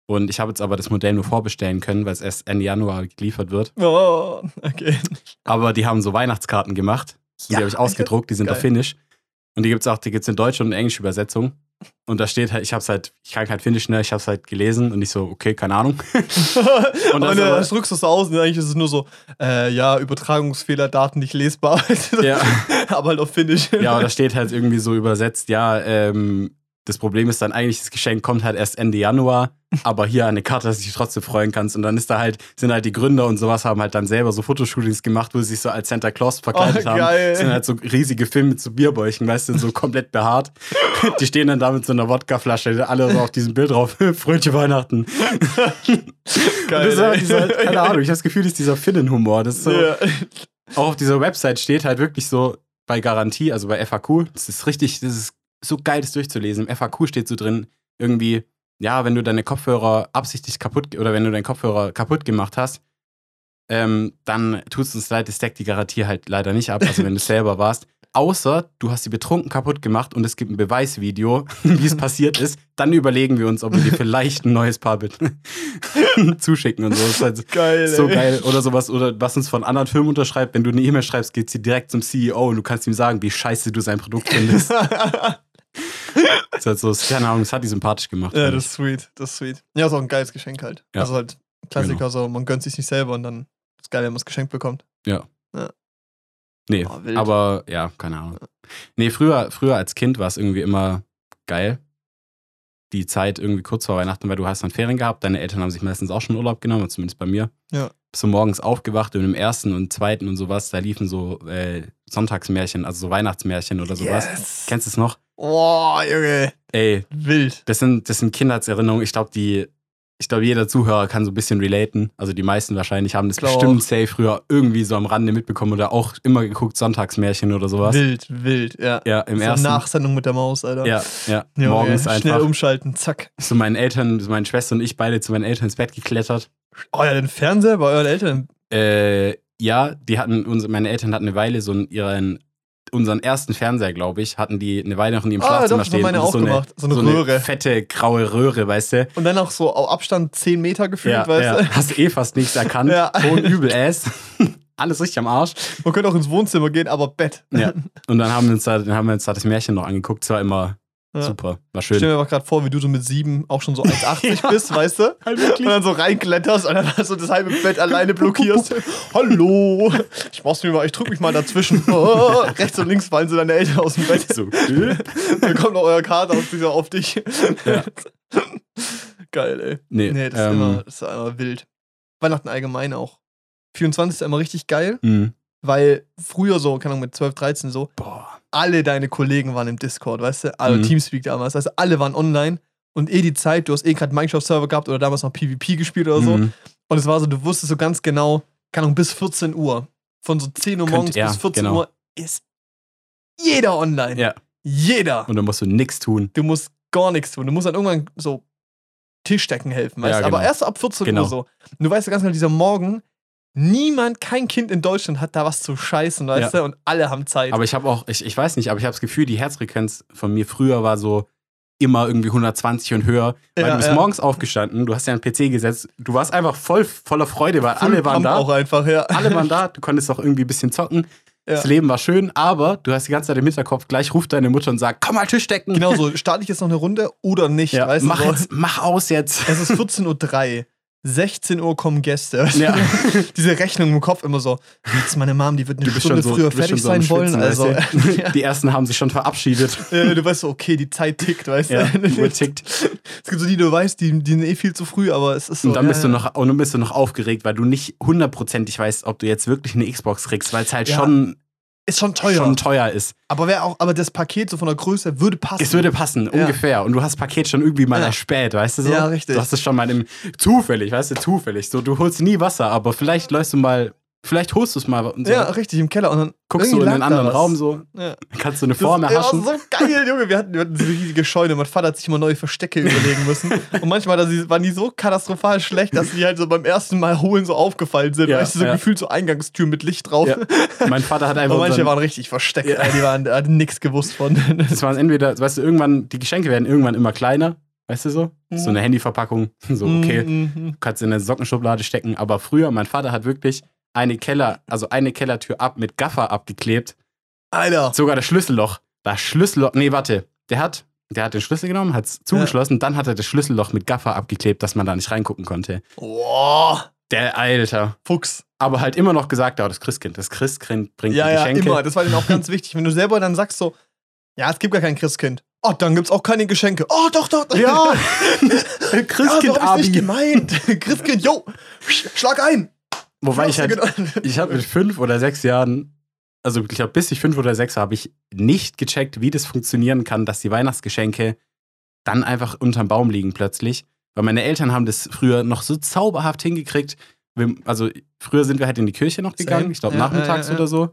Und ich habe jetzt aber das Modell nur vorbestellen können, weil es erst Ende Januar geliefert wird. Oh, okay. Aber die haben so Weihnachtskarten gemacht. Und die habe ich ausgedruckt, die sind Geil. auf Finnisch. Und die gibt es auch, die gibt es in deutsche und in englische Übersetzung. Und da steht halt, ich hab's halt, ich kann halt Finnisch, ne? Ich hab's halt gelesen und ich so, okay, keine Ahnung. und dann das drückst du es aus und eigentlich ist es nur so, äh, ja, Übertragungsfehler, Daten nicht lesbar. Ja. Aber halt auf Finnisch. Ja, aber da steht halt irgendwie so übersetzt, ja, ähm, das Problem ist dann eigentlich, das Geschenk kommt halt erst Ende Januar, aber hier eine Karte, dass du dich trotzdem freuen kannst. Und dann ist da halt, sind halt die Gründer und sowas, haben halt dann selber so Fotoshootings gemacht, wo sie sich so als Santa Claus verkleidet Oh, haben. sind halt so riesige Filme mit so Bierbäuchen, weißt du, so komplett behaart. Die stehen dann da mit so einer Wodkaflasche, alle so auf diesem Bild drauf, Fröhliche Weihnachten. Geil. ist halt dieser, keine Ahnung, ich habe das Gefühl, das ist dieser Finnenhumor. Das ist so, Ja. auch auf dieser Website steht halt wirklich so bei Garantie, also bei FAQ, das ist richtig, das ist so geil, das durchzulesen. Im FAQ steht so drin, irgendwie, ja, wenn du deine Kopfhörer absichtlich kaputt oder wenn du deinen Kopfhörer kaputt gemacht hast, ähm, dann tust du uns leid, das deckt die Garantie halt leider nicht ab. Also wenn du selber warst, außer du hast sie betrunken kaputt gemacht und es gibt ein Beweisvideo, wie es passiert ist, dann überlegen wir uns, ob wir dir vielleicht ein neues Paar zuschicken und so. Das ist halt Geil, so ey. geil. Oder sowas, oder was uns von anderen Firmen unterschreibt, wenn du eine E-Mail schreibst, geht sie direkt zum CEO und du kannst ihm sagen, wie scheiße du sein Produkt findest. Das ist halt so, keine Ahnung, das hat die sympathisch gemacht. Ja, das ist sweet. Das ist sweet. Ja, ist auch ein geiles Geschenk halt. Ja. Also halt Klassiker, so man gönnt sich nicht selber und dann ist geil, wenn man es geschenkt bekommt. Nee, Oh, aber ja, keine Ahnung. Nee, früher, früher als Kind war es irgendwie immer geil. Die Zeit irgendwie kurz vor Weihnachten, weil du hast dann Ferien gehabt, deine Eltern haben sich meistens auch schon Urlaub genommen, zumindest bei mir. Ja. Bist du morgens aufgewacht und im ersten und zweiten und sowas, da liefen so äh, Sonntagsmärchen, also so Weihnachtsmärchen oder sowas. Yes. Kennst du es noch? Boah, Junge. Ey, Wild. das sind, das sind Kindheitserinnerungen. Ich glaube, die, ich glaube, jeder Zuhörer kann so ein bisschen relaten. Also die meisten wahrscheinlich haben das Glaub bestimmt safe früher irgendwie so am Rande mitbekommen oder auch immer geguckt, Sonntagsmärchen oder sowas. Wild, wild, ja. Ja, im so ersten. Nachsendung mit der Maus, Alter. Ja, ja. Junge, morgens Schnell einfach umschalten, zack. zu meinen Eltern, zu meinen Schwestern und ich beide zu meinen Eltern ins Bett geklettert. Oh ja, den Fernseher bei euren Eltern. Äh, ja, die hatten, unsere, meine Eltern hatten eine Weile so einen, ihren, unseren ersten Fernseher, glaube ich, hatten die eine Weile noch in ihrem Ah, Schlafzimmer doch, stehen. meine Und auch so eine, gemacht. So eine so Röhre. Eine fette, graue Röhre, weißt du? Und dann auch so auf Abstand 10 Meter gefühlt, Ja, weißt ja. du? Hast eh fast nichts erkannt. Ja. Ton übel ass. Alles richtig am Arsch. Man könnte auch ins Wohnzimmer gehen, aber Bett. Ja. Und dann haben wir uns da, dann haben wir uns da das Märchen noch angeguckt. Es war immer Ja. super. War Ich stell schön. mir einfach gerade vor, wie du so mit sieben auch schon so 1,80 bist, weißt du? Halt Und dann so reinkletterst und dann so das halbe Bett alleine blockierst. Hallo! Ich mach's mir mal, ich drück mich mal dazwischen. Oh, rechts und links fallen so deine Eltern aus dem Bett. So. Dann kommt noch euer Kater auf, dieser auf dich. Ja. Geil, ey. Nee, Nee, das, ist ähm, immer, das ist immer wild. Weihnachten allgemein auch. 24 ist immer richtig geil, mh. weil früher so, keine Ahnung, mit 12, 13 so, Boah. Alle deine Kollegen waren im Discord, weißt du? Also Mhm. Teamspeak damals. Also alle waren online und eh die Zeit, du hast eh gerade Minecraft-Server gehabt oder damals noch PvP gespielt oder so. Mhm. Und es war so, du wusstest so ganz genau, keine Ahnung, bis 14 Uhr. Von so 10 Uhr Könnt- morgens ja, bis 14 genau. Uhr ist jeder online. Ja. Jeder. Und dann musst du nichts tun. Du musst gar nichts tun. Du musst dann irgendwann so Tischdecken helfen, weißt Ja, du? Aber genau. erst ab 14 Genau. Uhr so. Und du weißt ja ganz genau, dieser Morgen, niemand, kein Kind in Deutschland hat da was zu scheißen, weißt Ja. du? Und alle haben Zeit. Aber ich habe auch, ich, ich weiß nicht, aber ich habe das Gefühl, die Herzfrequenz von mir früher war so immer irgendwie 120 und höher. Weil Ja, du bist ja. morgens aufgestanden, du hast ja einen PC gesetzt, du warst einfach voll voller Freude, weil alle waren Pump da. auch einfach, ja. Alle waren da, du konntest auch irgendwie ein bisschen zocken. Ja. Das Leben war schön, aber du hast die ganze Zeit im Hinterkopf, gleich ruft deine Mutter und sagt, komm mal Tisch decken. Genau so, starte ich jetzt noch eine Runde oder nicht, Ja, weißt mach, du? Jetzt, mach aus jetzt. Es ist 14.03 Uhr. 16 Uhr kommen Gäste. Ja. Diese Rechnung im Kopf immer so. Jetzt meine Mom, die wird eine Stunde schon so, früher fertig so sein wollen. Also, ja. Die ersten haben sich schon verabschiedet. Äh, du weißt so, okay, die Zeit tickt, weißt Ja, du? Uhr tickt. Es gibt so die, du weißt, die, die sind eh viel zu früh, aber es ist so. Und dann ja, bist du noch, und dann bist du noch aufgeregt, weil du nicht hundertprozentig weißt, ob du jetzt wirklich eine Xbox kriegst, weil es halt schon, Ist schon teuer. schon teuer ist. aber wer auch, aber das Paket so von der Größe würde passen. Es würde passen, ungefähr. Und du hast das Paket schon irgendwie mal Ja. erspäht, weißt du so? Ja, richtig. Du hast es schon mal im, zufällig, weißt du, zufällig. So, du holst nie Wasser, aber vielleicht läufst du mal, vielleicht holst du es mal und so. ja, richtig, im Keller. Und dann guckst du in einen anderen. Raum so, Ja. kannst du eine Das Form war erhaschen. so geil, Junge. Wir hatten, wir hatten diese riesige Scheune. Mein Vater hat sich immer neue Verstecke überlegen müssen. Und manchmal waren die so katastrophal schlecht, dass die halt so beim ersten Mal holen so aufgefallen sind. Ja, weißt du, so ja. gefühlt so Eingangstür mit Licht drauf. Ja. Mein Vater hat einfach. Aber manche waren richtig versteckt. Ja. Die waren, hatten nichts gewusst von. Das waren entweder, weißt du, irgendwann, die Geschenke werden irgendwann immer kleiner, weißt du so? Mhm. So eine Handyverpackung, so, okay, Mhm. kannst in eine Sockenschublade stecken. Aber früher, mein Vater hat wirklich eine Keller, also eine Kellertür ab mit Gaffer abgeklebt. Alter. Sogar das Schlüsselloch. Das Schlüsselloch, nee, warte, der hat, der hat den Schlüssel genommen, hat es zugeschlossen, dann hat er das Schlüsselloch mit Gaffer abgeklebt, dass man da nicht reingucken konnte. Boah. Der Alter. Fuchs. Aber halt immer noch gesagt, oh, das Christkind, das Christkind bringt Ja, ja, Geschenke. immer. Das war denen auch ganz wichtig. Wenn du selber dann sagst so, ja, es gibt gar kein Christkind. Oh, dann gibt's auch keine Geschenke. Oh, doch, doch. doch. Ja, ja, Christkind so hab ich's nicht gemeint. Christkind, yo, sch- schlag ein. Wobei ich halt, Genau. ich habe mit fünf oder sechs Jahren, also ich glaube, bis ich fünf oder sechs war, habe ich nicht gecheckt, wie das funktionieren kann, dass die Weihnachtsgeschenke dann einfach unterm Baum liegen plötzlich. Weil meine Eltern haben das früher noch so zauberhaft hingekriegt. Wir, also früher sind wir halt in die Kirche noch gegangen, ich glaube Ja, nachmittags ja, ja. oder so.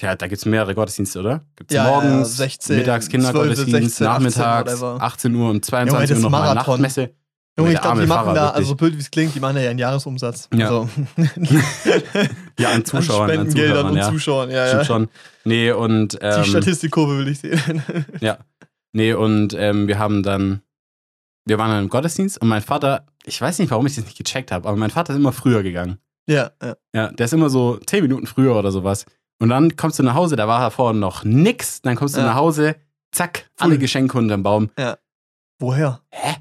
Ja, da gibt es mehrere Gottesdienste, oder? Gibt es Ja, ja, morgens, 16, mittags 12, Kindergottesdienst, 16, 18, nachmittags, whatever. 18 Uhr und Junge, 22 das Uhr nochmal. Nachtmesse. Junge, ich glaube, die machen Pfarrer, da, also so blöd wie es klingt, die machen ja einen Jahresumsatz. Ja. Also, Ja, an Zuschauern. an an Spendengeldern Zuhörern, und ja. Zuschauern. Ja, ja. schon. Nee, und. Die Ähm, Statistikkurve will ich sehen. Ja. Nee, und ähm, wir haben dann. Wir waren dann im Gottesdienst und mein Vater, ich weiß nicht, warum ich das nicht gecheckt habe, aber mein Vater ist immer früher gegangen. ja, ja. Ja, der ist immer so zehn Minuten früher oder sowas. Und dann kommst du nach Hause, da war davor noch nix. Dann kommst du Ja. nach Hause, zack, alle. Geschenke unterm Baum. Woher? Hä?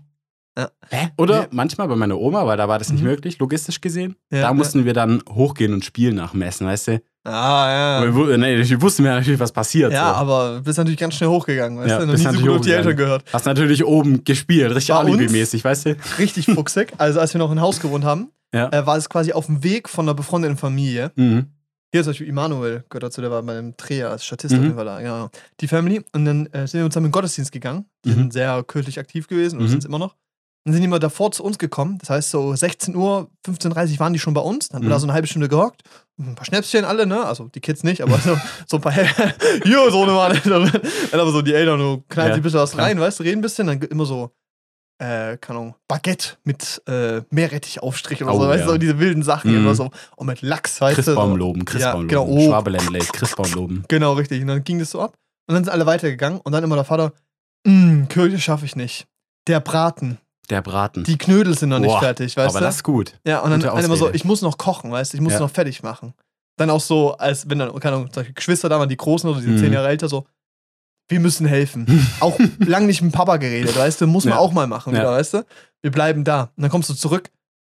Ja. Hä? Oder Ja. manchmal bei meiner Oma, weil da war das nicht Mhm. möglich, logistisch gesehen. Ja, da mussten wir dann hochgehen und spielen nach dem Essen, weißt du? Ah, ja. Wir, nee, wir wussten ja natürlich, was passiert. Ja, so. aber du bist natürlich ganz schnell hochgegangen, weißt Ja, du? Noch bist nie so gut auf die. Eltern gehört. Hast natürlich oben gespielt, richtig alibimäßig, weißt du? Richtig fuchsig. Also als wir noch in Haus gewohnt haben, Ja. äh, war es quasi auf dem Weg von einer befreundeten Familie. Mhm. Hier ist zum Beispiel Immanuel, gehört dazu, der war bei einem Dreher als Statist Mhm. auf jeden Fall da. Ja. Die Family. Und dann äh, sind wir uns dann in den Gottesdienst gegangen. Die Mhm. sind sehr kirchlich aktiv gewesen und Mhm. sind es immer noch. Dann sind die mal davor zu uns gekommen. Das heißt, so 16 Uhr, 15.30 Uhr waren die schon bei uns. Dann haben wir Mhm. da so eine halbe Stunde gehockt. Ein paar Schnäpschen alle, ne? Also die Kids nicht, aber so, so ein paar Jo, so eine Mann. Dann aber so die Eltern, du knallst Ja, ein bisschen was rein, weißt du, reden ein bisschen. Dann immer so, äh, keine Ahnung, Baguette mit äh, Meerrettichaufstrich oder Oh, so, weißt ja. du, so diese wilden Sachen. Mhm. Immer so, und mit Lachs, weißt. Christbaum loben, Christbaum genau, loben. oh. Schwabeländle, Christbaum loben. Genau, richtig. Und dann ging das so ab. Und dann sind alle weitergegangen. Und dann immer der Vater, "Mm, Kirche schaffe ich nicht. Der Braten, Der Braten. die Knödel sind noch nicht Boah, fertig, weißt aber du? das ist gut. ja, und dann einer immer so, ich muss noch kochen, weißt du, ich muss Ja. noch fertig machen. Dann auch so, als wenn dann, keine Ahnung, Geschwister da waren, die Großen oder die Mhm. zehn Jahre älter, so, wir müssen helfen. auch lang nicht mit Papa geredet, weißt du, muss man Ja. auch mal machen, Ja. wieder, weißt du? Wir bleiben da. Und dann kommst du zurück,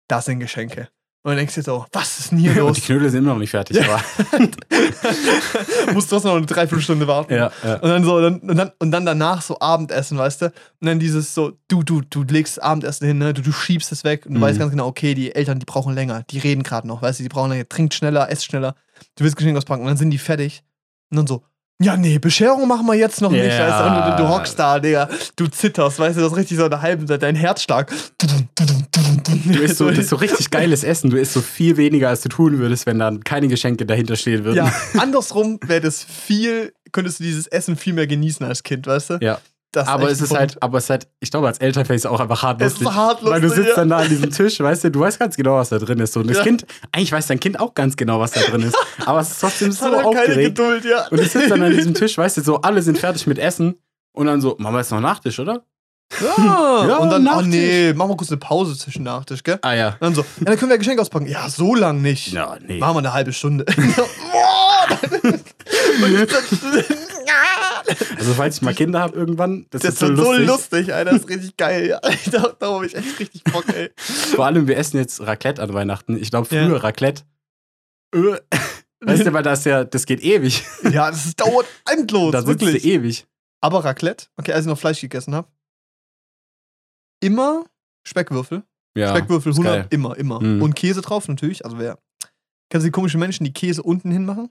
da sind Geschenke. Und dann denkst du dir so, was ist denn hier Und los? die Knödel sind immer noch nicht fertig. Ja. Musst trotzdem noch eine Dreiviertelstunde warten. ja, ja. Und dann so, dann, und, dann, und dann danach so Abendessen, weißt du? Und dann dieses so, du, du, du legst Abendessen hin, ne? du, du schiebst es weg und du Mhm. weißt ganz genau, okay, die Eltern, die brauchen länger, die reden gerade noch, weißt du, die brauchen länger, trinkt schneller, esst schneller, du willst Geschenke auspacken und dann sind die fertig. Und dann so, ja, nee, Bescherung machen wir jetzt noch nicht, weißt du, du hockst da, Digga, du zitterst, weißt du, das ist richtig so eine halbe, dein Herzschlag. Du isst so, das ist so richtig geiles Essen. Du isst so viel weniger, als du tun würdest, wenn dann keine Geschenke dahinter stehen würden. Ja, andersrum wäre das viel, könntest du dieses Essen viel mehr genießen als Kind, weißt du? Ja. Das Aber es ist ein halt, aber es ist halt, ich glaube, als Eltern fände ich es auch einfach hart Es ist lustig. hart Weil du lustig, sitzt ja. dann da an diesem Tisch, weißt du, du weißt ganz genau, was da drin ist. So, und das Ja. Kind, eigentlich weiß dein Kind auch ganz genau, was da drin ist. Aber es ist trotzdem so halt keine aufgeregt. Geduld, ja. Und ich sitze dann an diesem Tisch, weißt du, so, alle sind fertig mit Essen. Und dann so, machen wir jetzt noch Nachtisch, oder? Ja, Ja, und dann, oh Nachtisch. nee, machen wir kurz eine Pause zwischen Nachtisch, gell? Ah ja. Und dann so, ja, dann können wir Geschenk auspacken. Ja, so lang nicht. Ja, nee. Machen wir eine halbe Stunde. Boah! Jetzt- Also, falls ich mal Kinder habe irgendwann, das, das ist so wird so lustig. lustig, Alter. Das ist richtig geil. Ja. Da, da habe ich echt richtig Bock, ey. Vor allem, wir essen jetzt Raclette an Weihnachten. Ich glaube, Ja. früher Raclette. Äh, Weißt du, weil das ja, das geht ewig. Ja, das dauert endlos, da sitzt du wirklich. ewig. Aber Raclette, okay, als ich noch Fleisch gegessen habe, immer Speckwürfel. Ja. Speckwürfel ist 100, geil. immer, immer. Mhm. Und Käse drauf natürlich. Also wer, kennst du die komischen Menschen, die Käse unten hinmachen?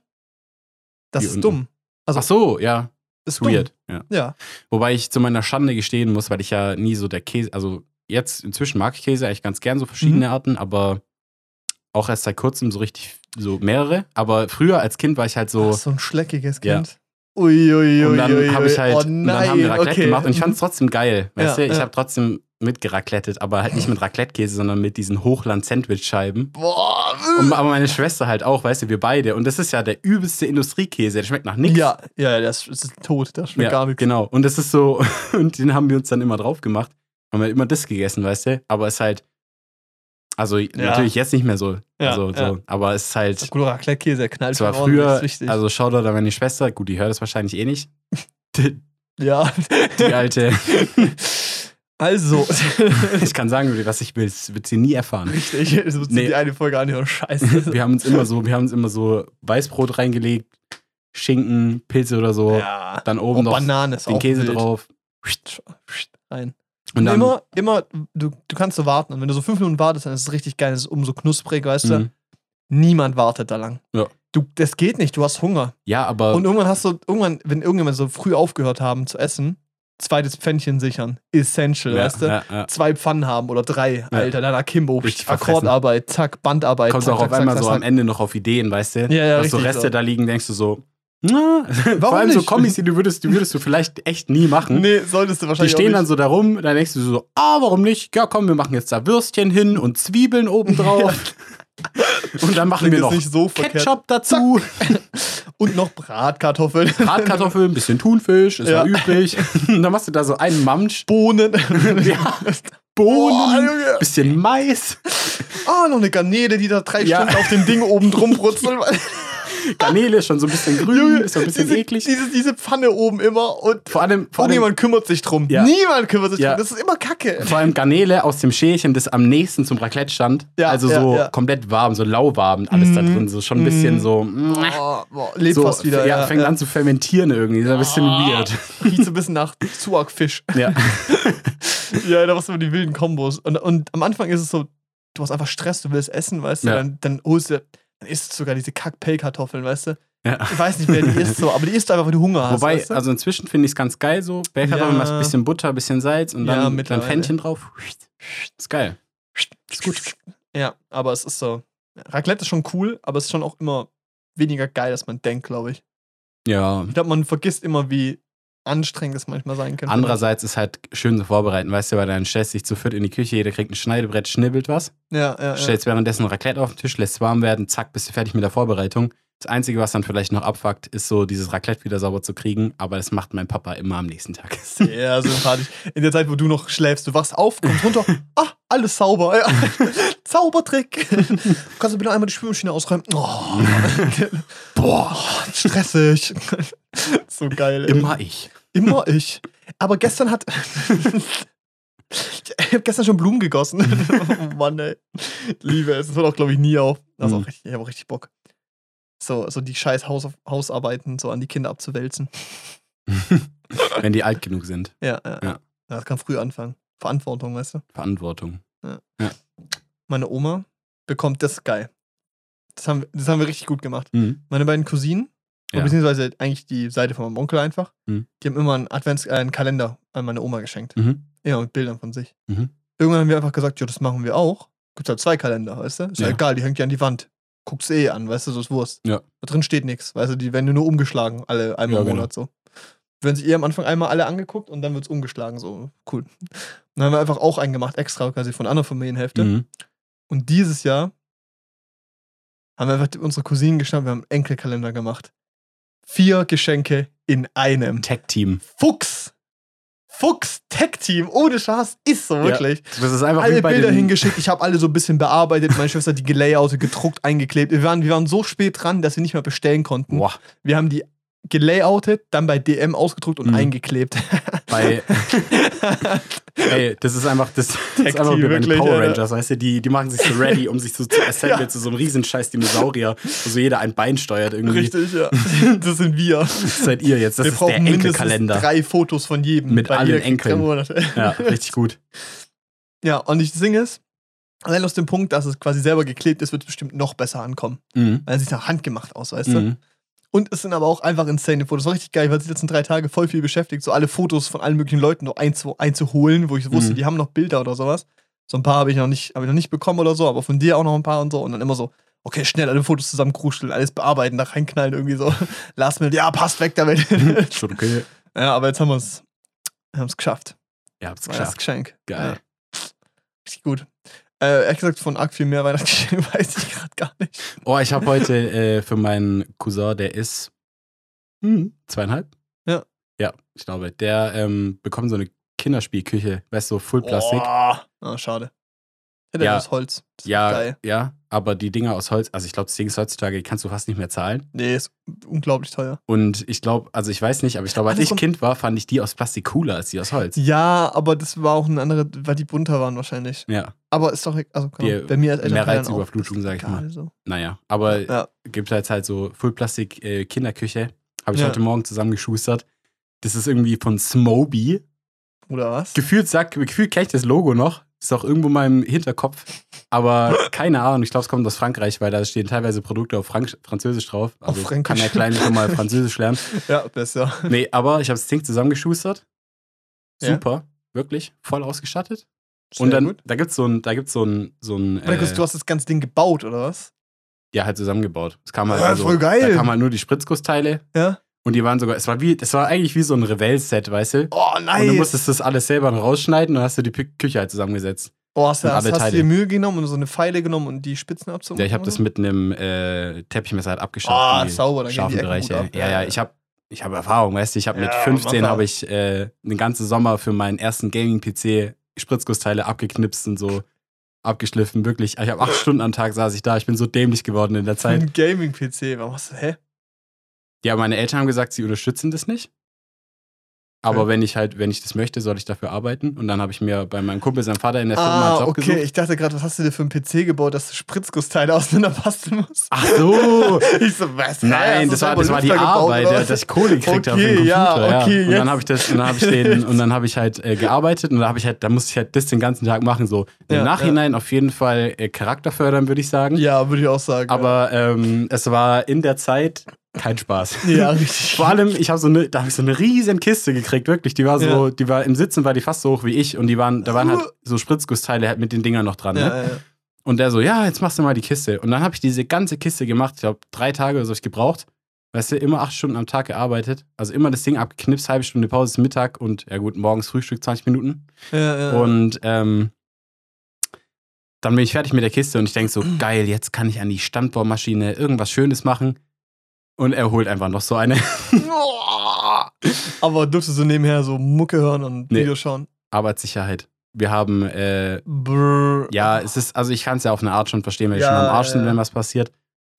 Das Wie ist unten? dumm. Also, Ach so, ja. Ist Weird. Ja. Ja. Wobei ich zu meiner Schande gestehen muss, weil ich ja nie so der Käse, also jetzt inzwischen mag ich Käse eigentlich ganz gern, so verschiedene Mhm. Arten, aber auch erst seit kurzem so richtig, so mehrere. Aber früher als Kind war ich halt so. Ach, so ein schleckiges Ja. Kind. Ui, ui, ui, und dann habe ich halt, oh, und nein, dann haben wir Raclette okay. gemacht und ich fand es trotzdem geil. Weißt Ja, du, ich ja. habe trotzdem mitgeracklettet, aber halt nicht mit Raclette-Käse, sondern mit diesen Hochland-Sandwich-Scheiben. Boah. Und, aber meine Schwester halt auch, weißt du, wir beide. Und das ist ja der übelste Industriekäse, der schmeckt nach nichts. Ja, ja, ja, das ist tot. Das schmeckt Ja, gar nichts. Genau. Und das ist so, und den haben wir uns dann immer drauf gemacht. Haben wir immer das gegessen, weißt du? Aber es ist halt, also natürlich jetzt nicht mehr so. Ja, also, ja. so aber es ist halt, Guter Raclette-Käse, der knallt es war schon ordentlich, früher, also Shoutout an meine Schwester, gut, die hört das wahrscheinlich eh nicht. Die, ja. die alte, also, ich kann sagen, was ich will, das wird sie nie erfahren. richtig, das wird Nee. die eine Folge anhören. Scheiße. Wir haben uns immer so, wir haben uns immer so Weißbrot reingelegt, Schinken, Pilze oder so, ja. dann oben Und noch den Käse wild. drauf. Rein. Und dann, immer, immer, du, du kannst so warten. Und wenn du so fünf Minuten wartest, dann ist es richtig geil. Es ist umso knusprig, weißt du? Mhm. Niemand wartet da lang. Ja. Du, das geht nicht, du hast Hunger. ja, aber Und irgendwann hast du, irgendwann, wenn irgendjemand so früh aufgehört haben zu essen, zweites Pfännchen sichern. Essential, ja, weißt du? ja, ja. Zwei Pfannen haben oder drei, Alter, dann Akimbo, Richtig. Akkordarbeit, zack, Bandarbeit. kommst zack, auch auf zack, einmal zack, so am Ende noch auf Ideen, weißt du? Ja, ja, Hast so Reste so. da liegen, denkst du so, Na, vor allem so nicht? Kommis, die du würdest, die würdest du vielleicht echt nie machen. Nee, solltest du Die wahrscheinlich stehen auch dann so da rum, dann denkst du so, ah, warum nicht? Ja, komm, wir machen jetzt da Würstchen hin und Zwiebeln obendrauf. Und dann machen wir noch so. Ketchup dazu, Und noch Bratkartoffeln. Bratkartoffeln, ein bisschen Thunfisch, ist ja, übrig. Und dann machst du da so einen Mamsch, Bohnen. ja, Bohnen, Junge. bisschen Mais, Ah, noch eine Garnele, die da drei Ja. Stunden auf dem Ding oben drum brutzelt. Garnele ist schon so ein bisschen grün, Junge, ist so ein bisschen diese, eklig. Diese, diese Pfanne oben immer und Vor allem, vor allem, irgendjemand kümmert sich drum. Ja. Niemand kümmert sich Ja. drum. Das ist immer Kacke. vor allem Garnele aus dem Schälchen, das am nächsten zum Raclette stand. Ja, also so komplett warm, so lauwarm, alles da Mhm. drin. So schon ein bisschen Mhm. so. Boah, boah, lebt so fast wieder. ja, fängt an zu fermentieren irgendwie. Ist ein bisschen Ah. weird. Riecht so ein bisschen nach zu arg Fisch. Ja. Ja, da machst du immer die wilden Kombos. Und, und am Anfang ist es so, du hast einfach Stress, du willst essen, weißt du, Ja. dann, dann holst du, dann isst du sogar diese Kack-Pellkartoffeln, weißt du. ja. Ich weiß nicht, wer die isst so, aber die isst du einfach, weil du Hunger hast. Wobei, weißt du? also inzwischen finde ich es ganz geil so. Bellkartoffeln, Ja. machst ein bisschen Butter, ein bisschen Salz und Ja, dann, dann mittlerweile. Fännchen drauf. Ist geil. ist gut. Ja, aber es ist so. Raclette ist schon cool, aber es ist schon auch immer weniger geil, als man denkt, glaube ich. Ja. Ich glaube, man vergisst immer, wie anstrengend es manchmal sein kann. Andererseits ist halt schön zu vorbereiten, weißt du, weil dann stellst du dich zu viert in die Küche, jeder kriegt ein Schneidebrett, schnibbelt was, Ja, ja, ja. stellst währenddessen Raclette auf den Tisch, lässt es warm werden, zack, bist du fertig mit der Vorbereitung. Das Einzige, was dann vielleicht noch abfuckt, ist so dieses Raclette wieder sauber zu kriegen, aber das macht mein Papa immer am nächsten Tag. Sehr sympathisch. In der Zeit, wo du noch schläfst, du wachst auf, kommst runter, ah, alles sauber. Ja. Zaubertrick. Kannst du bitte einmal die Spülmaschine ausräumen? Oh. Boah, stressig. so geil. Ey. Immer ich. Immer ich. Aber gestern hat. ich habe gestern schon Blumen gegossen. oh Mann, ey. Liebe es. Das hört auch, glaube ich, nie auf. Das ist Mhm. auch richtig, ich habe auch richtig Bock. So, so die scheiß Haus Hausarbeiten so an die Kinder abzuwälzen. Wenn die alt genug sind. Ja, ja. Ja. ja. Das kann früh anfangen. Verantwortung, weißt du? Verantwortung. Meine Oma bekommt das geil. Das haben, das haben wir richtig gut gemacht. Mhm. Meine beiden Cousinen, Ja. beziehungsweise eigentlich die Seite von meinem Onkel einfach, Mhm. die haben immer einen Advents äh, einen Kalender an meine Oma geschenkt. Mhm. Immer mit Bildern von sich. Mhm. Irgendwann haben wir einfach gesagt, ja, das machen wir auch. Gibt halt zwei Kalender, weißt du? Ist ja, Ja. egal, die hängt ja an die Wand. Guckst eh an, weißt du, so ist Wurst. Ja. Da drin steht nichts, weißt du, die werden nur umgeschlagen, alle einmal Ja, im genau. Monat so. Werden sich eh am Anfang einmal alle angeguckt und dann wird's umgeschlagen, so cool. Dann haben wir einfach auch einen gemacht, extra quasi von einer Familienhälfte. Mhm. Und dieses Jahr haben wir einfach unsere Cousinen geschnappt, wir haben einen Enkelkalender gemacht. Vier Geschenke in einem. Tech-Team. Fuchs! Fuchs Tech Team, ohne Spaß, ist so wirklich. Das ist einfach Alle Bilder hingeschickt, ich habe alle so ein bisschen bearbeitet. Meine Schwester hat die gelayoutet, gedruckt, eingeklebt. Wir waren, wir waren so spät dran, dass wir nicht mehr bestellen konnten. Boah, Wir haben die gelayoutet, dann bei DM ausgedruckt und Mhm. eingeklebt. bei, ey, das ist einfach, das, das ist einfach wie bei den Power. Rangers, weißt du, die, die machen sich so ready, um sich so zu assemblen Ja. zu so einem Riesenscheiß Dinosaurier, wo so jeder ein Bein steuert irgendwie. Richtig, ja. Das sind wir. Das seid ihr jetzt, das wir ist der brauchen mindestens Enkelkalender. drei Fotos von jedem. Mit allen Enkeln. Ja, richtig gut. Ja, und ich singe es. Allein aus dem Punkt, dass es quasi selber geklebt ist, wird es bestimmt noch besser ankommen. Mhm. Weil es sieht nach handgemacht aus, weißt du? Und es sind aber auch einfach insane Fotos. Das war richtig geil, weil sie die letzten drei Tage voll viel beschäftigt, so alle Fotos von allen möglichen Leuten noch einzu einzuholen, wo ich wusste, Mhm. die haben noch Bilder oder sowas. So ein paar habe ich noch nicht, habe ich noch nicht bekommen oder so, aber von dir auch noch ein paar und so. Und dann immer so, okay, schnell alle Fotos zusammen kruscheln, alles bearbeiten, da reinknallen, irgendwie so. Last minute, ja, passt weg damit. Schon okay. ja, aber jetzt haben wir es. Wir haben es geschafft. Ihr War das geschafft. Geschenk. Geil. Ja. Richtig gut. Äh, ehrlich gesagt, von arg viel mehr Weihnachtsgeschenk weiß ich gerade gar nicht. Oh, ich habe heute äh, für meinen Cousin, der ist hm, zweieinhalb. Ja. Ja, ich glaube. Der ähm, bekommt so eine Kinderspielküche, weißt du, so Full Plastik. Oh. Ah, schade. Hätte Ja. aus Holz. Das ist ja, Geil. ja, aber die Dinger aus Holz, also ich glaube, das Ding ist heutzutage, die kannst du fast nicht mehr zahlen. Nee, ist unglaublich teuer. Und ich glaube, also ich weiß nicht, aber ich glaube, als ich Kind war, fand ich die aus Plastik cooler als die aus Holz. Ja, aber das war auch eine andere, weil die bunter waren wahrscheinlich. Ja, Aber ist doch, e- also Die- bei mir als mehr Elternteil Reizüberflutung, sag ich mal. So. naja. Aber Ja. gibt halt halt so Full Plastik äh, Kinderküche. Habe ich Ja. heute Morgen zusammengeschustert. Das ist irgendwie von Smoby. Oder was? Gefühlt sagt, gefühlt kenne ich das Logo noch. Ist auch irgendwo in meinem Hinterkopf. Aber keine Ahnung, ich glaube, es kommt aus Frankreich, weil da stehen teilweise Produkte auf Frank Französisch drauf. Also Auf Fränkisch. kann der Kleine schon mal Französisch lernen. Ja, besser. Nee, aber ich habe das Ding zusammengeschustert. Ja. Super, wirklich, voll ausgestattet. Sehr Und dann, gut. da gibt's so ein, da gibt's so ein, so ein äh, du hast das ganze Ding gebaut, oder was? Ja, halt zusammengebaut. Es kam halt Ja, also, voll geil. Da kamen halt nur die Spritzgussteile Ja. Und die waren sogar, es war wie, es war eigentlich wie so ein Revell-Set, weißt du? Oh, Und du nice. musstest das alles selber rausschneiden und hast du die Küche halt zusammengesetzt. oh, hast du hast, hast du dir Mühe genommen und so eine Pfeile genommen und die Spitzen abzumachen? Ja, ich habe das mit einem äh, Teppichmesser halt abgeschafft. Ah, die sauber, dann scharfen Bereiche. ab. Ja, Ja, ja, ich habe ich hab Erfahrung, weißt du, ich habe mit Ja, 15 Macher. habe ich äh, den ganzen Sommer für meinen ersten Gaming-PC Spritzgussteile abgeknipst und so abgeschliffen. Wirklich, ich habe acht Stunden am Tag saß ich da. Ich bin so dämlich geworden in der Zeit. Ein Gaming-PC. Warum hast du, hä? Ja, meine Eltern haben gesagt, sie unterstützen das nicht. Aber Okay. wenn ich halt, wenn ich das möchte, soll ich dafür arbeiten. Und dann habe ich mir bei meinem Kumpel, seinem Vater in der Firma einen Ah, Job okay. gesucht. Ich dachte gerade, was hast du dir für einen PC gebaut, dass du Spritzgussteile auseinanderbasteln musst? Ach so! Ich so, was? Nein, das war, das war die gebaut, Arbeit, oder ja, dass ich Kohle gekriegt habe für den Okay, ja, Computer. okay, und dann habe ich das, und dann habe ich den, und dann habe ich halt äh, gearbeitet und dann habe ich halt, da musste ich halt das den ganzen Tag machen. So im Ja, Nachhinein auf jeden Fall äh, Charakter fördern, würde ich sagen. Ja, würde ich auch sagen. Aber ähm, es war in der Zeit kein Spaß. ja, richtig. Vor allem, ich habe so eine, da habe ich so eine riesen Kiste gekriegt, wirklich. Die war so, Ja. die war im Sitzen war die fast so hoch wie ich und die waren, da waren halt so Spritzgussteile halt mit den Dingern noch dran. Ne? ja, ja, ja. Und der so, ja, jetzt machst du mal die Kiste. Und dann habe ich diese ganze Kiste gemacht. Ich glaube, drei Tage oder so ich gebraucht. Weißt du, immer acht Stunden am Tag gearbeitet. Also immer das Ding abgeknipst, halbe Stunde Pause ist Mittag und ja gut, morgens Frühstück 20 Minuten. ja, ja. Und ähm, dann bin ich fertig mit der Kiste und ich denke so, geil, jetzt kann ich an die Standbohrmaschine irgendwas Schönes machen. Und er holt einfach noch so eine. Aber durftest du nebenher so Mucke hören und Nee. Videos schauen? Arbeitssicherheit. Wir haben, äh, Brrr. ja, es ist, also ich kann es ja auf eine Art schon verstehen, weil Ja, ich schon am Arsch ja, sind, ja. wenn was passiert.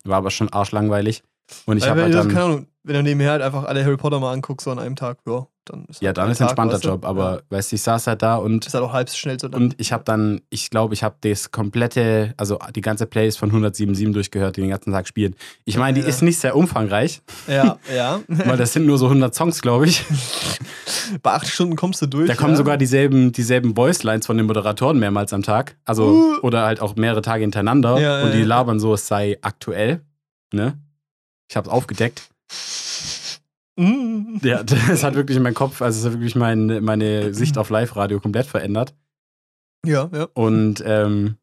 War aber schon arschlangweilig. Und ich habe wenn, halt dann. keine Ahnung, wenn du nebenher halt einfach alle Harry Potter mal anguckst, so an einem Tag, ja, dann ist Ja, halt dann ist ein Tag, entspannter weißt du? Job, aber Ja. weißt du, ich saß halt da und, Ist halt auch halb schnell so dann. und ich habe dann, ich glaube, ich habe das komplette, also die ganze Playlist von 107.7 durchgehört, die den ganzen Tag spielen. Ich meine, die Ja. ist nicht sehr umfangreich, ja, ja. weil das sind nur so 100 Songs, glaube ich. Bei acht Stunden kommst du durch. Da kommen sogar dieselben, dieselben Voicelines von den Moderatoren mehrmals am Tag. Also, Uh. oder halt auch mehrere Tage hintereinander. Und die labern so, es sei aktuell. Ne? Ich habe es aufgedeckt. Mm. Ja, das hat wirklich in meinem Kopf, also es hat wirklich mein, meine Sicht auf Live-Radio komplett verändert. Ja, ja. Und ähm,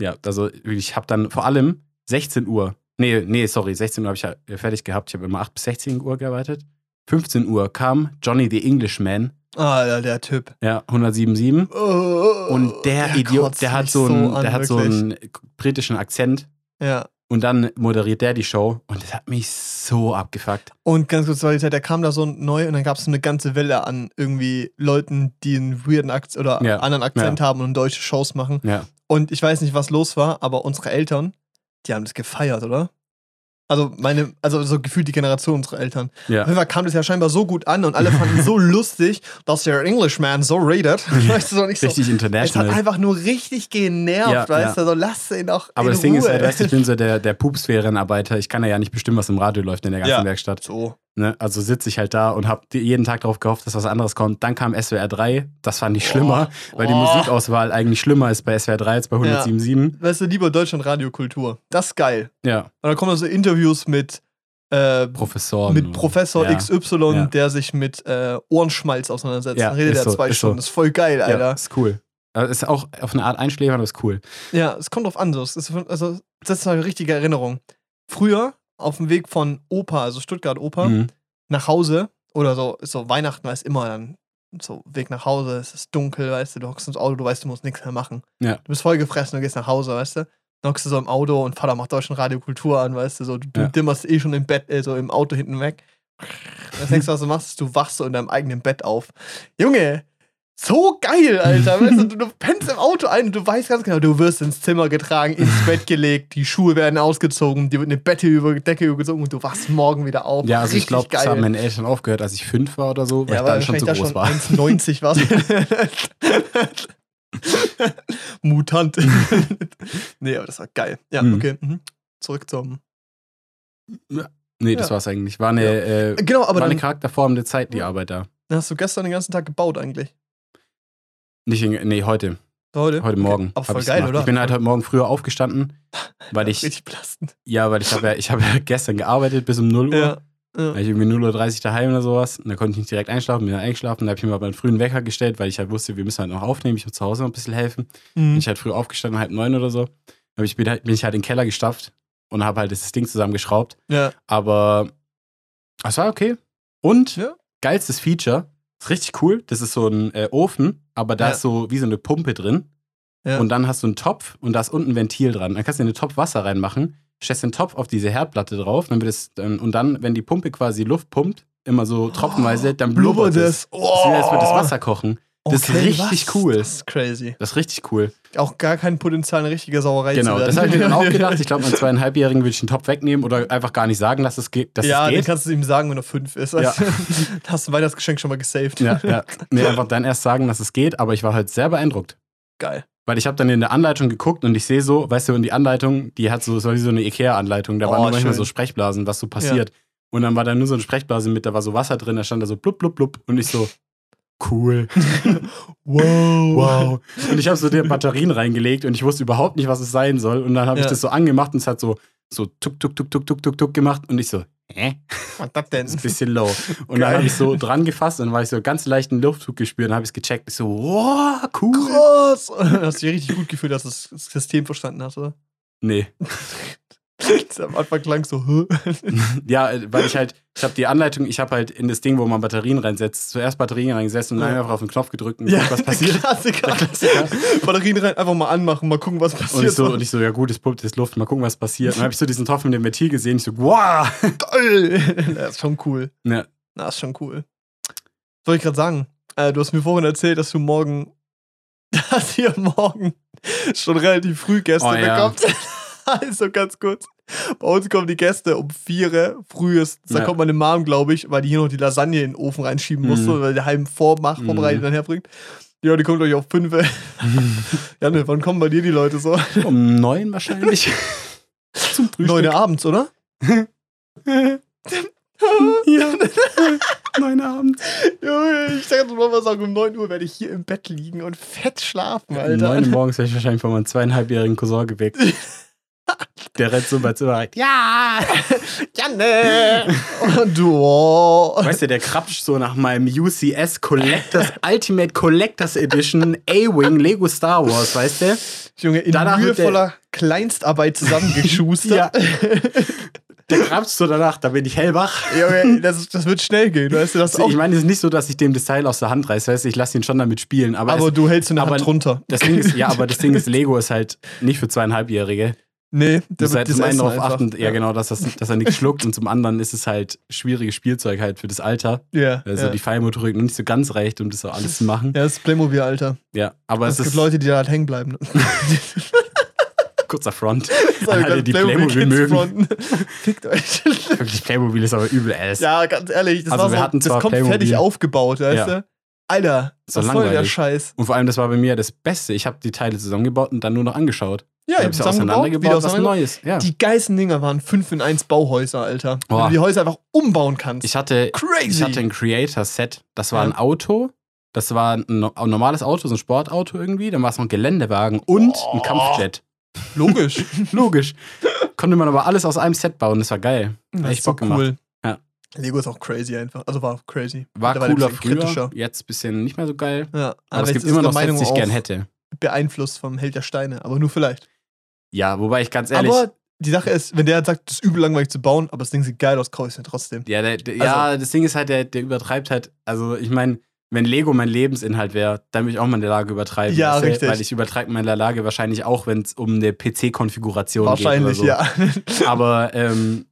ja, also ich habe dann vor allem 16 Uhr, nee, nee, sorry, 16 Uhr habe ich ja fertig gehabt. Ich habe immer 8 bis 16 Uhr gearbeitet. 15 Uhr kam Johnny the Englishman, Ah, ja, der Typ. ja, 107. Oh, Und der, Idiot, kotzt der hat so einen, an, der hat so wirklich. einen britischen Akzent. Ja. Und dann moderiert der die Show und das hat mich so abgefuckt. Und ganz kurz, weil der kam da so neu und dann gab es so eine ganze Welle an irgendwie Leuten, die einen weirden Akzent oder Ja, anderen Akzent haben und deutsche Shows machen. Ja. Und ich weiß nicht, was los war, aber unsere Eltern, die haben das gefeiert, oder? Also meine, also so gefühlt die Generation unserer Eltern. Auf Ja. jeden Fall kam das ja scheinbar so gut an und alle fanden es so lustig, dass der Englishman so redet. Weißt du, so nicht so. Richtig Es hat international. einfach nur richtig genervt, Ja, weißt ja. du, so lass ihn doch Aber das Ding ist Ruhe. halt, weißt du, ich bin so der, der Pupsphärenarbeiter. Ich kann ja nicht bestimmen, was im Radio läuft in der ganzen. Werkstatt. so. Ne? Also sitze ich halt da und habe jeden Tag darauf gehofft, dass was anderes kommt. Dann kam SWR 3. Das fand ich schlimmer, weil die Oh. Musikauswahl eigentlich schlimmer ist bei SWR 3 als bei 107.7. Weißt du, lieber Deutschland Radiokultur. Das ist geil. Ja, Und dann kommen da so Interviews mit, äh, Professoren. mit Professor ja. XY, Ja. der sich mit äh, Ohrenschmalz auseinandersetzt. Ja, dann redet er so, zwei ist so. Stunden. Das ist voll geil, Ja, Alter. ist cool. Also ist auch auf eine Art einschläfern, aber ist cool. Ja, es kommt drauf an. so. Also, das ist eine richtige Erinnerung. Früher, auf dem Weg von Opa, also Stuttgart Opa, Mhm. nach Hause, oder so, ist so Weihnachten, weiß immer dann, so Weg nach Hause, es ist dunkel, weißt du, du hockst ins Auto, du weißt, du musst nichts mehr machen. Ja. Du bist voll gefressen, du gehst nach Hause, weißt du. Dann hockst du so im Auto und Vater macht Deutschland Radiokultur an, weißt du, so, du, du Ja. dimmerst eh schon im Bett, äh, so im Auto hinten weg. Das nächste, was du machst, ist, du wachst so in deinem eigenen Bett auf. Junge, so geil, Alter. Weißt du, du, pennst im Auto ein und du weißt ganz genau, du wirst ins Zimmer getragen, ins Bett gelegt, die Schuhe werden ausgezogen, dir wird eine Bette über Decke übergezogen und du wachst morgen wieder auf. Ja, also ich glaube, das haben meine Eltern aufgehört, als ich fünf war oder so, weil ja, ich dann schon zu wahrscheinlich groß da war. schon 1,90 war. Mutant. nee, aber das war geil. Ja, Mhm. okay. Mhm. Zurück zum. Nee, das Ja. war's eigentlich. War eine, äh, Genau, aber war eine charakterformende Zeit, die Arbeit da. dann hast du gestern den ganzen Tag gebaut eigentlich. Nicht in, nee, heute. Heute? Heute Morgen. Aber hab voll geil, gemacht. oder? Ich bin halt heute Morgen früher aufgestanden, weil ich, Richtig belastend. ja, weil ich habe ja, ich habe ja gestern gearbeitet bis um 0 Uhr. Ja. ja. War ich irgendwie 0.30 Uhr daheim oder sowas. Und da konnte ich nicht direkt einschlafen, bin dann eingeschlafen. Da habe ich mir mal einen frühen Wecker gestellt, weil ich halt wusste, wir müssen halt noch aufnehmen. Ich muss zu Hause noch ein bisschen helfen. Bin Mhm. ich halt früh aufgestanden, halb neun oder so. Aber ich bin, halt, bin ich halt in den Keller gestapft und habe halt das Ding zusammengeschraubt. Ja. Aber es war okay. Und Ja. geilstes Feature, ist richtig cool. Das ist so ein äh, Ofen, aber da Ja. ist so wie so eine Pumpe drin. Ja. Und dann hast du einen Topf und da ist unten ein Ventil dran. Dann kannst du in den Topf Wasser reinmachen, stellst den Topf auf diese Herdplatte drauf, dann wird es, dann, und dann, wenn die Pumpe quasi Luft pumpt, immer so tropfenweise, dann blubbert es. Oh. Das ist wie, als würde das Wasser kochen. Das ist richtig was? cool. Das ist crazy. Das ist richtig cool. Auch gar kein Potenzial, eine richtige Sauerei Genau, zu werden. das habe ich mir dann auch gedacht. Ich glaube, meinem zweieinhalbjährigen würde ich den Topf wegnehmen oder einfach gar nicht sagen, dass es geht. Dass ja, es den geht. kannst du ihm sagen, wenn er fünf ist. Ja. da hast du ein Weihnachtsgeschenk schon mal gesaved. Ja, ja. Nee, einfach dann erst sagen, dass es geht, aber ich war halt sehr beeindruckt. Geil. Weil ich habe dann in der Anleitung geguckt und ich sehe so, weißt du, und die Anleitung, die hat so, so wie so eine Ikea-Anleitung, da Oh, waren manchmal so Sprechblasen, was so passiert. Und dann war da nur so eine Sprechblase mit, da war so Wasser drin, da stand da so blub, blub, blub. Und ich so, cool. Wow. Wow. Und ich habe so die Batterien reingelegt und ich wusste überhaupt nicht, was es sein soll. Und dann habe ich Ja. das so angemacht und es hat so, so tuk, tuk, tuk, tuk, tuk, tuk, tuk gemacht. Und ich so, hä? Was das denn? Das ist ein bisschen low. Und dann Geil. habe ich so dran gefasst und dann war ich so ganz leichten Luftzug gespürt und habe ich es gecheckt. Ich so, wow, cool. Krass. Hast du dich richtig gut gefühlt, dass du das System verstanden hast, oder? Nee. Am Anfang klang so? Ja, äh, weil ich halt, ich habe die Anleitung, ich habe halt in das Ding, wo man Batterien reinsetzt, zuerst Batterien reingesetzt und dann Ja. einfach auf den Knopf gedrückt und geguckt, was passiert. Klassiker. Klassiker. Batterien rein, einfach mal anmachen, mal gucken, was passiert. Und ich, so, und ich so, ja gut, es pumpt jetzt Luft, mal gucken, was passiert. Und dann habe ich so diesen Topf mit dem Ventil gesehen, ich so, wow. Geil. Das ist schon cool. Ja. Das ist schon cool. Was soll ich gerade sagen? Äh, du hast mir vorhin erzählt, dass du morgen, dass ihr morgen schon relativ früh Gäste Oh, ja. bekommt. also ganz kurz. Bei uns kommen die Gäste um vier frühestens. Da Ja. kommt meine Mom, glaube ich, weil die hier noch die Lasagne in den Ofen reinschieben Mhm. musste, weil der heim vormacht, Mhm. vorbereitet dann herbringt. Ja, die kommt euch auf fünf. ja, ne, wann kommen bei dir die Leute so? Um neun wahrscheinlich. Zum Frühstück. Neun Uhr abends, oder? Ja. Neun Abend. Junge, ich dachte, Mama sagen, um 9 Uhr werde ich hier im Bett liegen und fett schlafen, Um Alter. neun Uhr morgens werde ich wahrscheinlich von meinem zweieinhalbjährigen Cousin geweckt. Der rennt so bei Zimmer rein. Ja! Janne! Und du, oh. Weißt du, der krapscht so nach meinem UCS Collectors Ultimate Collectors Edition A-Wing Lego Star Wars, weißt du? Junge, in Danach mühevoller Kleinstarbeit zusammengeschustert. Ja. Der krapscht so danach, da bin ich hellwach. Junge, das, das wird schnell gehen, weißt du, das auch. Ich meine, es ist nicht so, dass ich dem das Teil aus der Hand reiße, weißt du, ich lasse ihn schon damit spielen. Aber, aber es, du hältst eine aber drunter. das Ding ist, ja, aber das Ding ist, Lego ist halt nicht für zweieinhalbjährige. Nee, der musst halt das zum einen darauf achten, ja, genau, dass, das, dass er nichts schluckt und zum anderen ist es halt schwieriges Spielzeug halt für das Alter. Ja, Also ja. die Feinmotorik noch nicht so ganz reicht, um das so alles zu machen. ja, das ist Playmobil, Alter. Ja, aber Es es gibt Leute, die da halt hängen bleiben. kurzer Front. Alle, die Playmobil mögen. fronten. Fickt euch. Wirklich, Playmobil ist aber übel ass. Ja, ganz ehrlich, das, Also war so, hatten das kommt Playmobil. fertig aufgebaut, weißt Ja. du? Alter, So was soll der langweilig. Scheiß? Und vor allem, das war bei mir das Beste. Ich habe die Teile zusammengebaut und dann nur noch angeschaut. Ja, ich habe sie auseinandergebaut, was auseinandergebaut. Neues. Ja. Die geilsten Dinger waren 5 in 1 Bauhäuser, Alter. Wenn Boah. du die Häuser einfach umbauen kannst. Ich hatte, Crazy. ich hatte ein Creator-Set. Das war Ja. ein Auto. Das war ein, no- ein normales Auto, so ein Sportauto irgendwie. Dann war es noch ein Geländewagen und ein Oh. Kampfjet. Logisch. Logisch. Konnte man aber alles aus einem Set bauen. Das war geil. Das Echt so Bock gemacht. cool. Ja. Lego ist auch crazy einfach. Also war crazy. War cooler früher. Jetzt ein bisschen nicht mehr so geil. Ja, Aber es jetzt gibt immer noch Sets, Meinung die ich gern hätte. Beeinflusst vom Held der Steine, aber nur vielleicht. Ja, wobei ich ganz ehrlich. aber die Sache ist, wenn der sagt, das ist übel langweilig zu bauen, aber das Ding sieht geil aus, kaufe ich es mir trotzdem. Ja, der, der, Also- ja, das Ding ist halt, der, der übertreibt halt. Also, ich meine, wenn Lego mein Lebensinhalt wäre, dann würde ich auch mal in der Lage übertreiben. Ja, weißt richtig. Weil ich übertreibe mal in der Lage wahrscheinlich auch, wenn es um eine PC-Konfiguration geht. Wahrscheinlich, so. ja. Aber, ähm.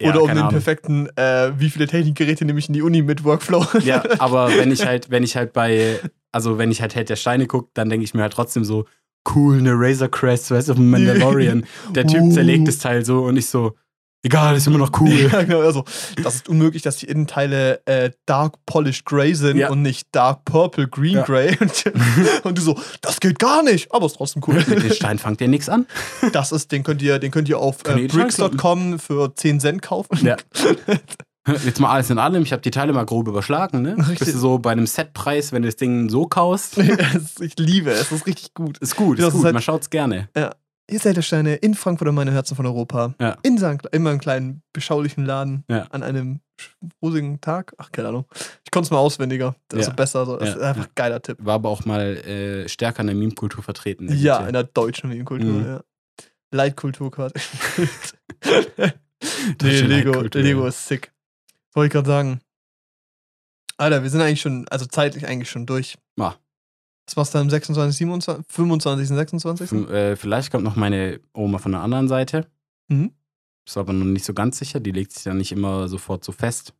Ja, Oder um den Ahnung. perfekten, äh, wie viele Technikgeräte nehme ich in die Uni mit Workflow. Ja, aber wenn ich halt, wenn ich halt bei, also wenn ich halt Held der Steine gucke, dann denke ich mir halt trotzdem so, cool, eine Razor Crest, weißt du, Mandalorian. Der Typ Uh. zerlegt das Teil so und ich so, egal, ist immer noch cool. Ja, genau, also, das ist unmöglich, dass die Innenteile äh, dark polished gray sind Ja. und nicht dark purple green Ja. gray. Und, und du so, das geht gar nicht, aber ist trotzdem cool. Mit dem Stein fangt ihr nichts an. Das ist, den könnt ihr, den könnt ihr auf äh, den bricks.com für 10 Cent kaufen. Ja. Jetzt mal alles in allem, ich habe die Teile mal grob überschlagen, ne? Richtig. Bist du so bei einem Setpreis, wenn du das Ding so kaust? Es- ich liebe es, ist richtig gut. Ist gut, Das ist ist gut, halt- man schaut's gerne. Hier ist der Steine in Frankfurt am meine Herzen von Europa. Ja. In seinem, immer einem kleinen, beschaulichen Laden. Ja. An einem rosigen Tag. Ach, keine Ahnung. Ich konnte es mal auswendiger. Das Ja. ist besser. So. Das ist einfach ein geiler Tipp. War aber auch mal äh, stärker in der Meme-Kultur vertreten. der Ja, in der deutschen Medienkultur, Mhm. ja. Leitkultur quasi. nee, Lego. Lego ist sick. Wollte ich gerade sagen. Alter, wir sind eigentlich schon, also zeitlich eigentlich schon durch. Ja. Was machst du am 26., 27., 25., 26.? F- Äh, vielleicht kommt noch meine Oma von der anderen Seite. Mhm. Ist aber noch nicht so ganz sicher. Die legt sich ja nicht immer sofort so fest.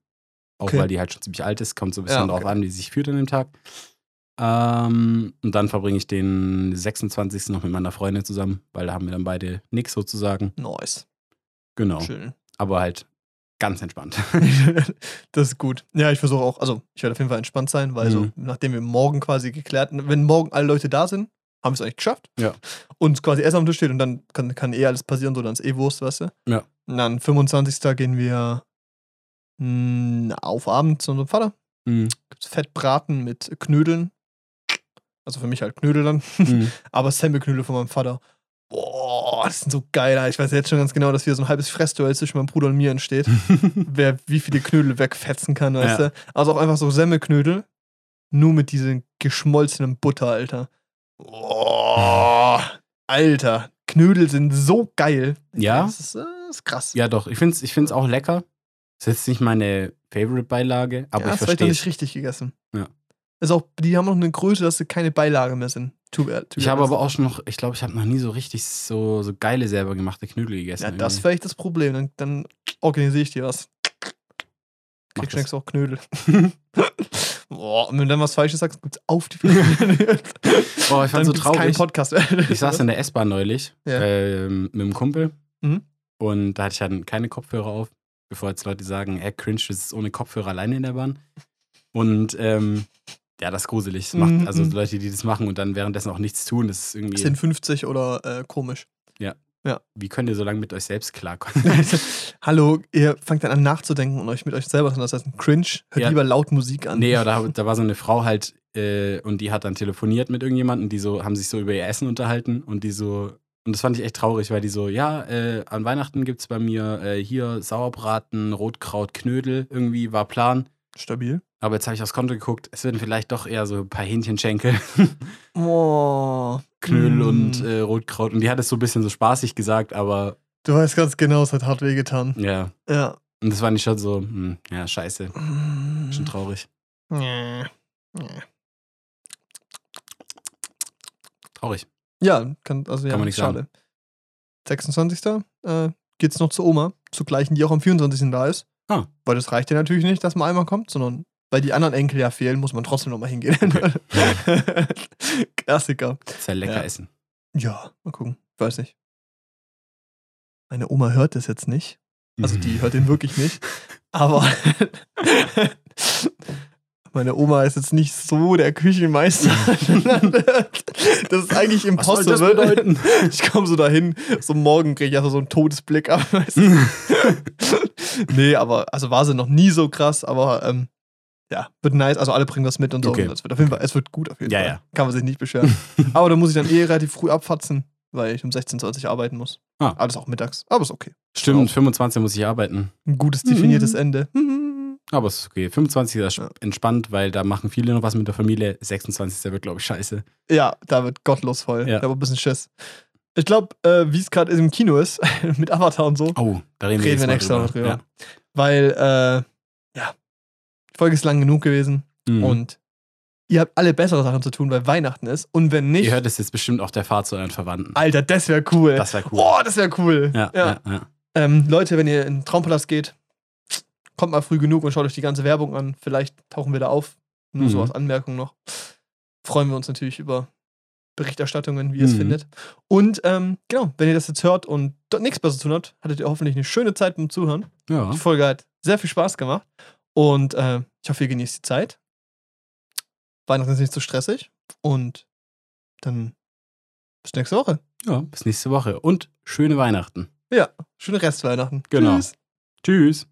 Auch Okay. weil die halt schon ziemlich alt ist. Kommt so ein bisschen Ja, drauf okay. an, wie sie sich fühlt an dem Tag. Ähm, und dann verbringe ich den 26. noch mit meiner Freundin zusammen, weil da haben wir dann beide nix sozusagen. Nice. Genau. Schön. Aber halt ganz entspannt. das ist gut. Ja, ich versuche auch, also ich werde auf jeden Fall entspannt sein, weil so, Mhm. nachdem wir morgen quasi geklärt, wenn morgen alle Leute da sind, haben wir es eigentlich geschafft. Ja. Und quasi Essen am Tisch steht und dann kann, kann eh alles passieren, so dann ist eh Wurst, weißt du? Ja. Und dann 25. gehen wir mh, auf Abend zu unserem Vater. Mhm. Gibt's Fettbraten mit Knödeln. Also für mich halt Knödel dann. Mhm. Aber Semmelknödel von meinem Vater. Boah, das sind so geil. Ich weiß jetzt schon ganz genau, dass hier so ein halbes Fressduell zwischen meinem Bruder und mir entsteht. Wer wie viele Knödel wegfetzen kann, weißt Ja. du? Also auch einfach so Semmelknödel. Nur mit diesem geschmolzenen Butter, Alter. Boah, Alter. Knödel sind so geil. Ja? Das ist, äh, das ist krass. ja, doch. Ich finde es ich find's auch lecker. Ist jetzt nicht meine Favorite-Beilage, aber ja, ich das vielleicht noch verstehe nicht richtig gegessen. Ja. Ist auch, die haben noch eine Größe, dass sie keine Beilage mehr sind. Too bad, too Ich habe aber auch schon noch, ich glaube, ich habe noch nie so richtig so, so geile selber gemachte Knödel gegessen. Ja, das irgendwie. wäre echt das Problem. Dann, dann organisiere ich dir was. Kriegst das. du auch Knödel. Boah, und wenn du dann was Falsches sagst, gibt's auf die. Oh, ich fand so traurig. Podcast mehr. Ich saß in der S-Bahn neulich Ja. ähm, mit einem Kumpel Mhm. und da hatte ich dann keine Kopfhörer auf, bevor jetzt Leute sagen, ey, cringe, du sitzt ohne Kopfhörer alleine in der Bahn. Und ähm, ja, das gruselig. Macht, Mhm, also mhm. Leute, die das machen und dann währenddessen auch nichts tun, das ist irgendwie, Sind 50 oder äh, komisch. wie könnt ihr so lange mit euch selbst klarkommen? Hallo, ihr fangt dann an nachzudenken und euch mit euch selber auseinandersetzen. Cringe, hört Ja. lieber laut Musik an. Nee, aber da, da war so eine Frau halt äh, und die hat dann telefoniert mit irgendjemandem, die so, haben sich so über ihr Essen unterhalten und die so, und das fand ich echt traurig, weil die so, ja, äh, an Weihnachten gibt's bei mir äh, hier Sauerbraten, Rotkraut, Knödel, irgendwie war Plan. Stabil. Aber jetzt habe ich aufs Konto geguckt, es werden vielleicht doch eher so ein paar Hähnchenschenkel, Oh. Knödel Mm. und äh, Rotkraut. Und die hat es so ein bisschen so spaßig gesagt, aber Du weißt ganz genau, es hat hart wehgetan. ja. Ja. Und das war nicht schon so, hm, ja, scheiße, schon traurig. Nee. Nee. Traurig. Ja, kann, also ja, Kann man nicht schade. 26. Äh, geht's noch zur Oma, zur gleichen, die auch am 24. da ist. Ah. Weil das reicht ja natürlich nicht, dass man einmal kommt, sondern weil die anderen Enkel ja fehlen, muss man trotzdem nochmal hingehen. Klassiker. Sehr lecker Ja. essen. Ja, mal gucken. Weiß nicht. Meine Oma hört das jetzt nicht. Also die hört den wirklich nicht. Aber meine Oma ist jetzt nicht so der Küchenmeister. das ist eigentlich Was soll das impossible. bedeuten? Ich komme so dahin, so morgen kriege ich einfach so einen Todesblick ab. Nee, aber also war sie noch nie so krass, aber ähm, ja, wird nice. Also alle bringen was mit und so. Okay. Und Es wird auf jeden Fall, es wird gut auf jeden Ja, Fall. ja. Kann man sich nicht beschweren. aber da muss ich dann eh relativ früh abfatzen, weil ich um 16.20 Uhr arbeiten muss. Ah. Alles auch mittags. Aber ist okay. Stimmt, 25 muss ich arbeiten. Ein gutes definiertes Mhm. Ende. Aber es ist okay. 25 ist Ja. entspannt, weil da machen viele noch was mit der Familie. 26. wird, glaube ich, scheiße. Ja, da wird gottlos voll. Ja. Da war ein bisschen Schiss. Ich glaube, äh, wie es gerade im Kino ist, mit Avatar und so, Oh, da reden, reden wir nächstes Mal noch drüber. Ja. Weil, äh, ja, Folge ist lang genug gewesen Mhm. und ihr habt alle bessere Sachen zu tun, weil Weihnachten ist. Und wenn nicht, Ihr hört es jetzt bestimmt auf der Fahrt zu euren Verwandten. Alter, das wäre cool. Das wäre cool. Boah, das wäre cool. ja, ja. Ja, Ähm, Leute, wenn ihr in den Traumpalast geht, kommt mal früh genug und schaut euch die ganze Werbung an. Vielleicht tauchen wir da auf. Nur so Mhm. als Anmerkung noch. Freuen wir uns natürlich über Berichterstattungen, wie ihr es Mhm. findet. Und ähm, genau, wenn ihr das jetzt hört und dort nichts besser zu tun habt, hattet ihr hoffentlich eine schöne Zeit beim Zuhören. ja. Die Folge hat sehr viel Spaß gemacht. Und äh, ich hoffe, ihr genießt die Zeit. Weihnachten ist nicht so stressig. Und dann bis nächste Woche. ja, bis nächste Woche. Und schöne Weihnachten. Schöne Restweihnachten. Genau. Tschüss. Tschüss.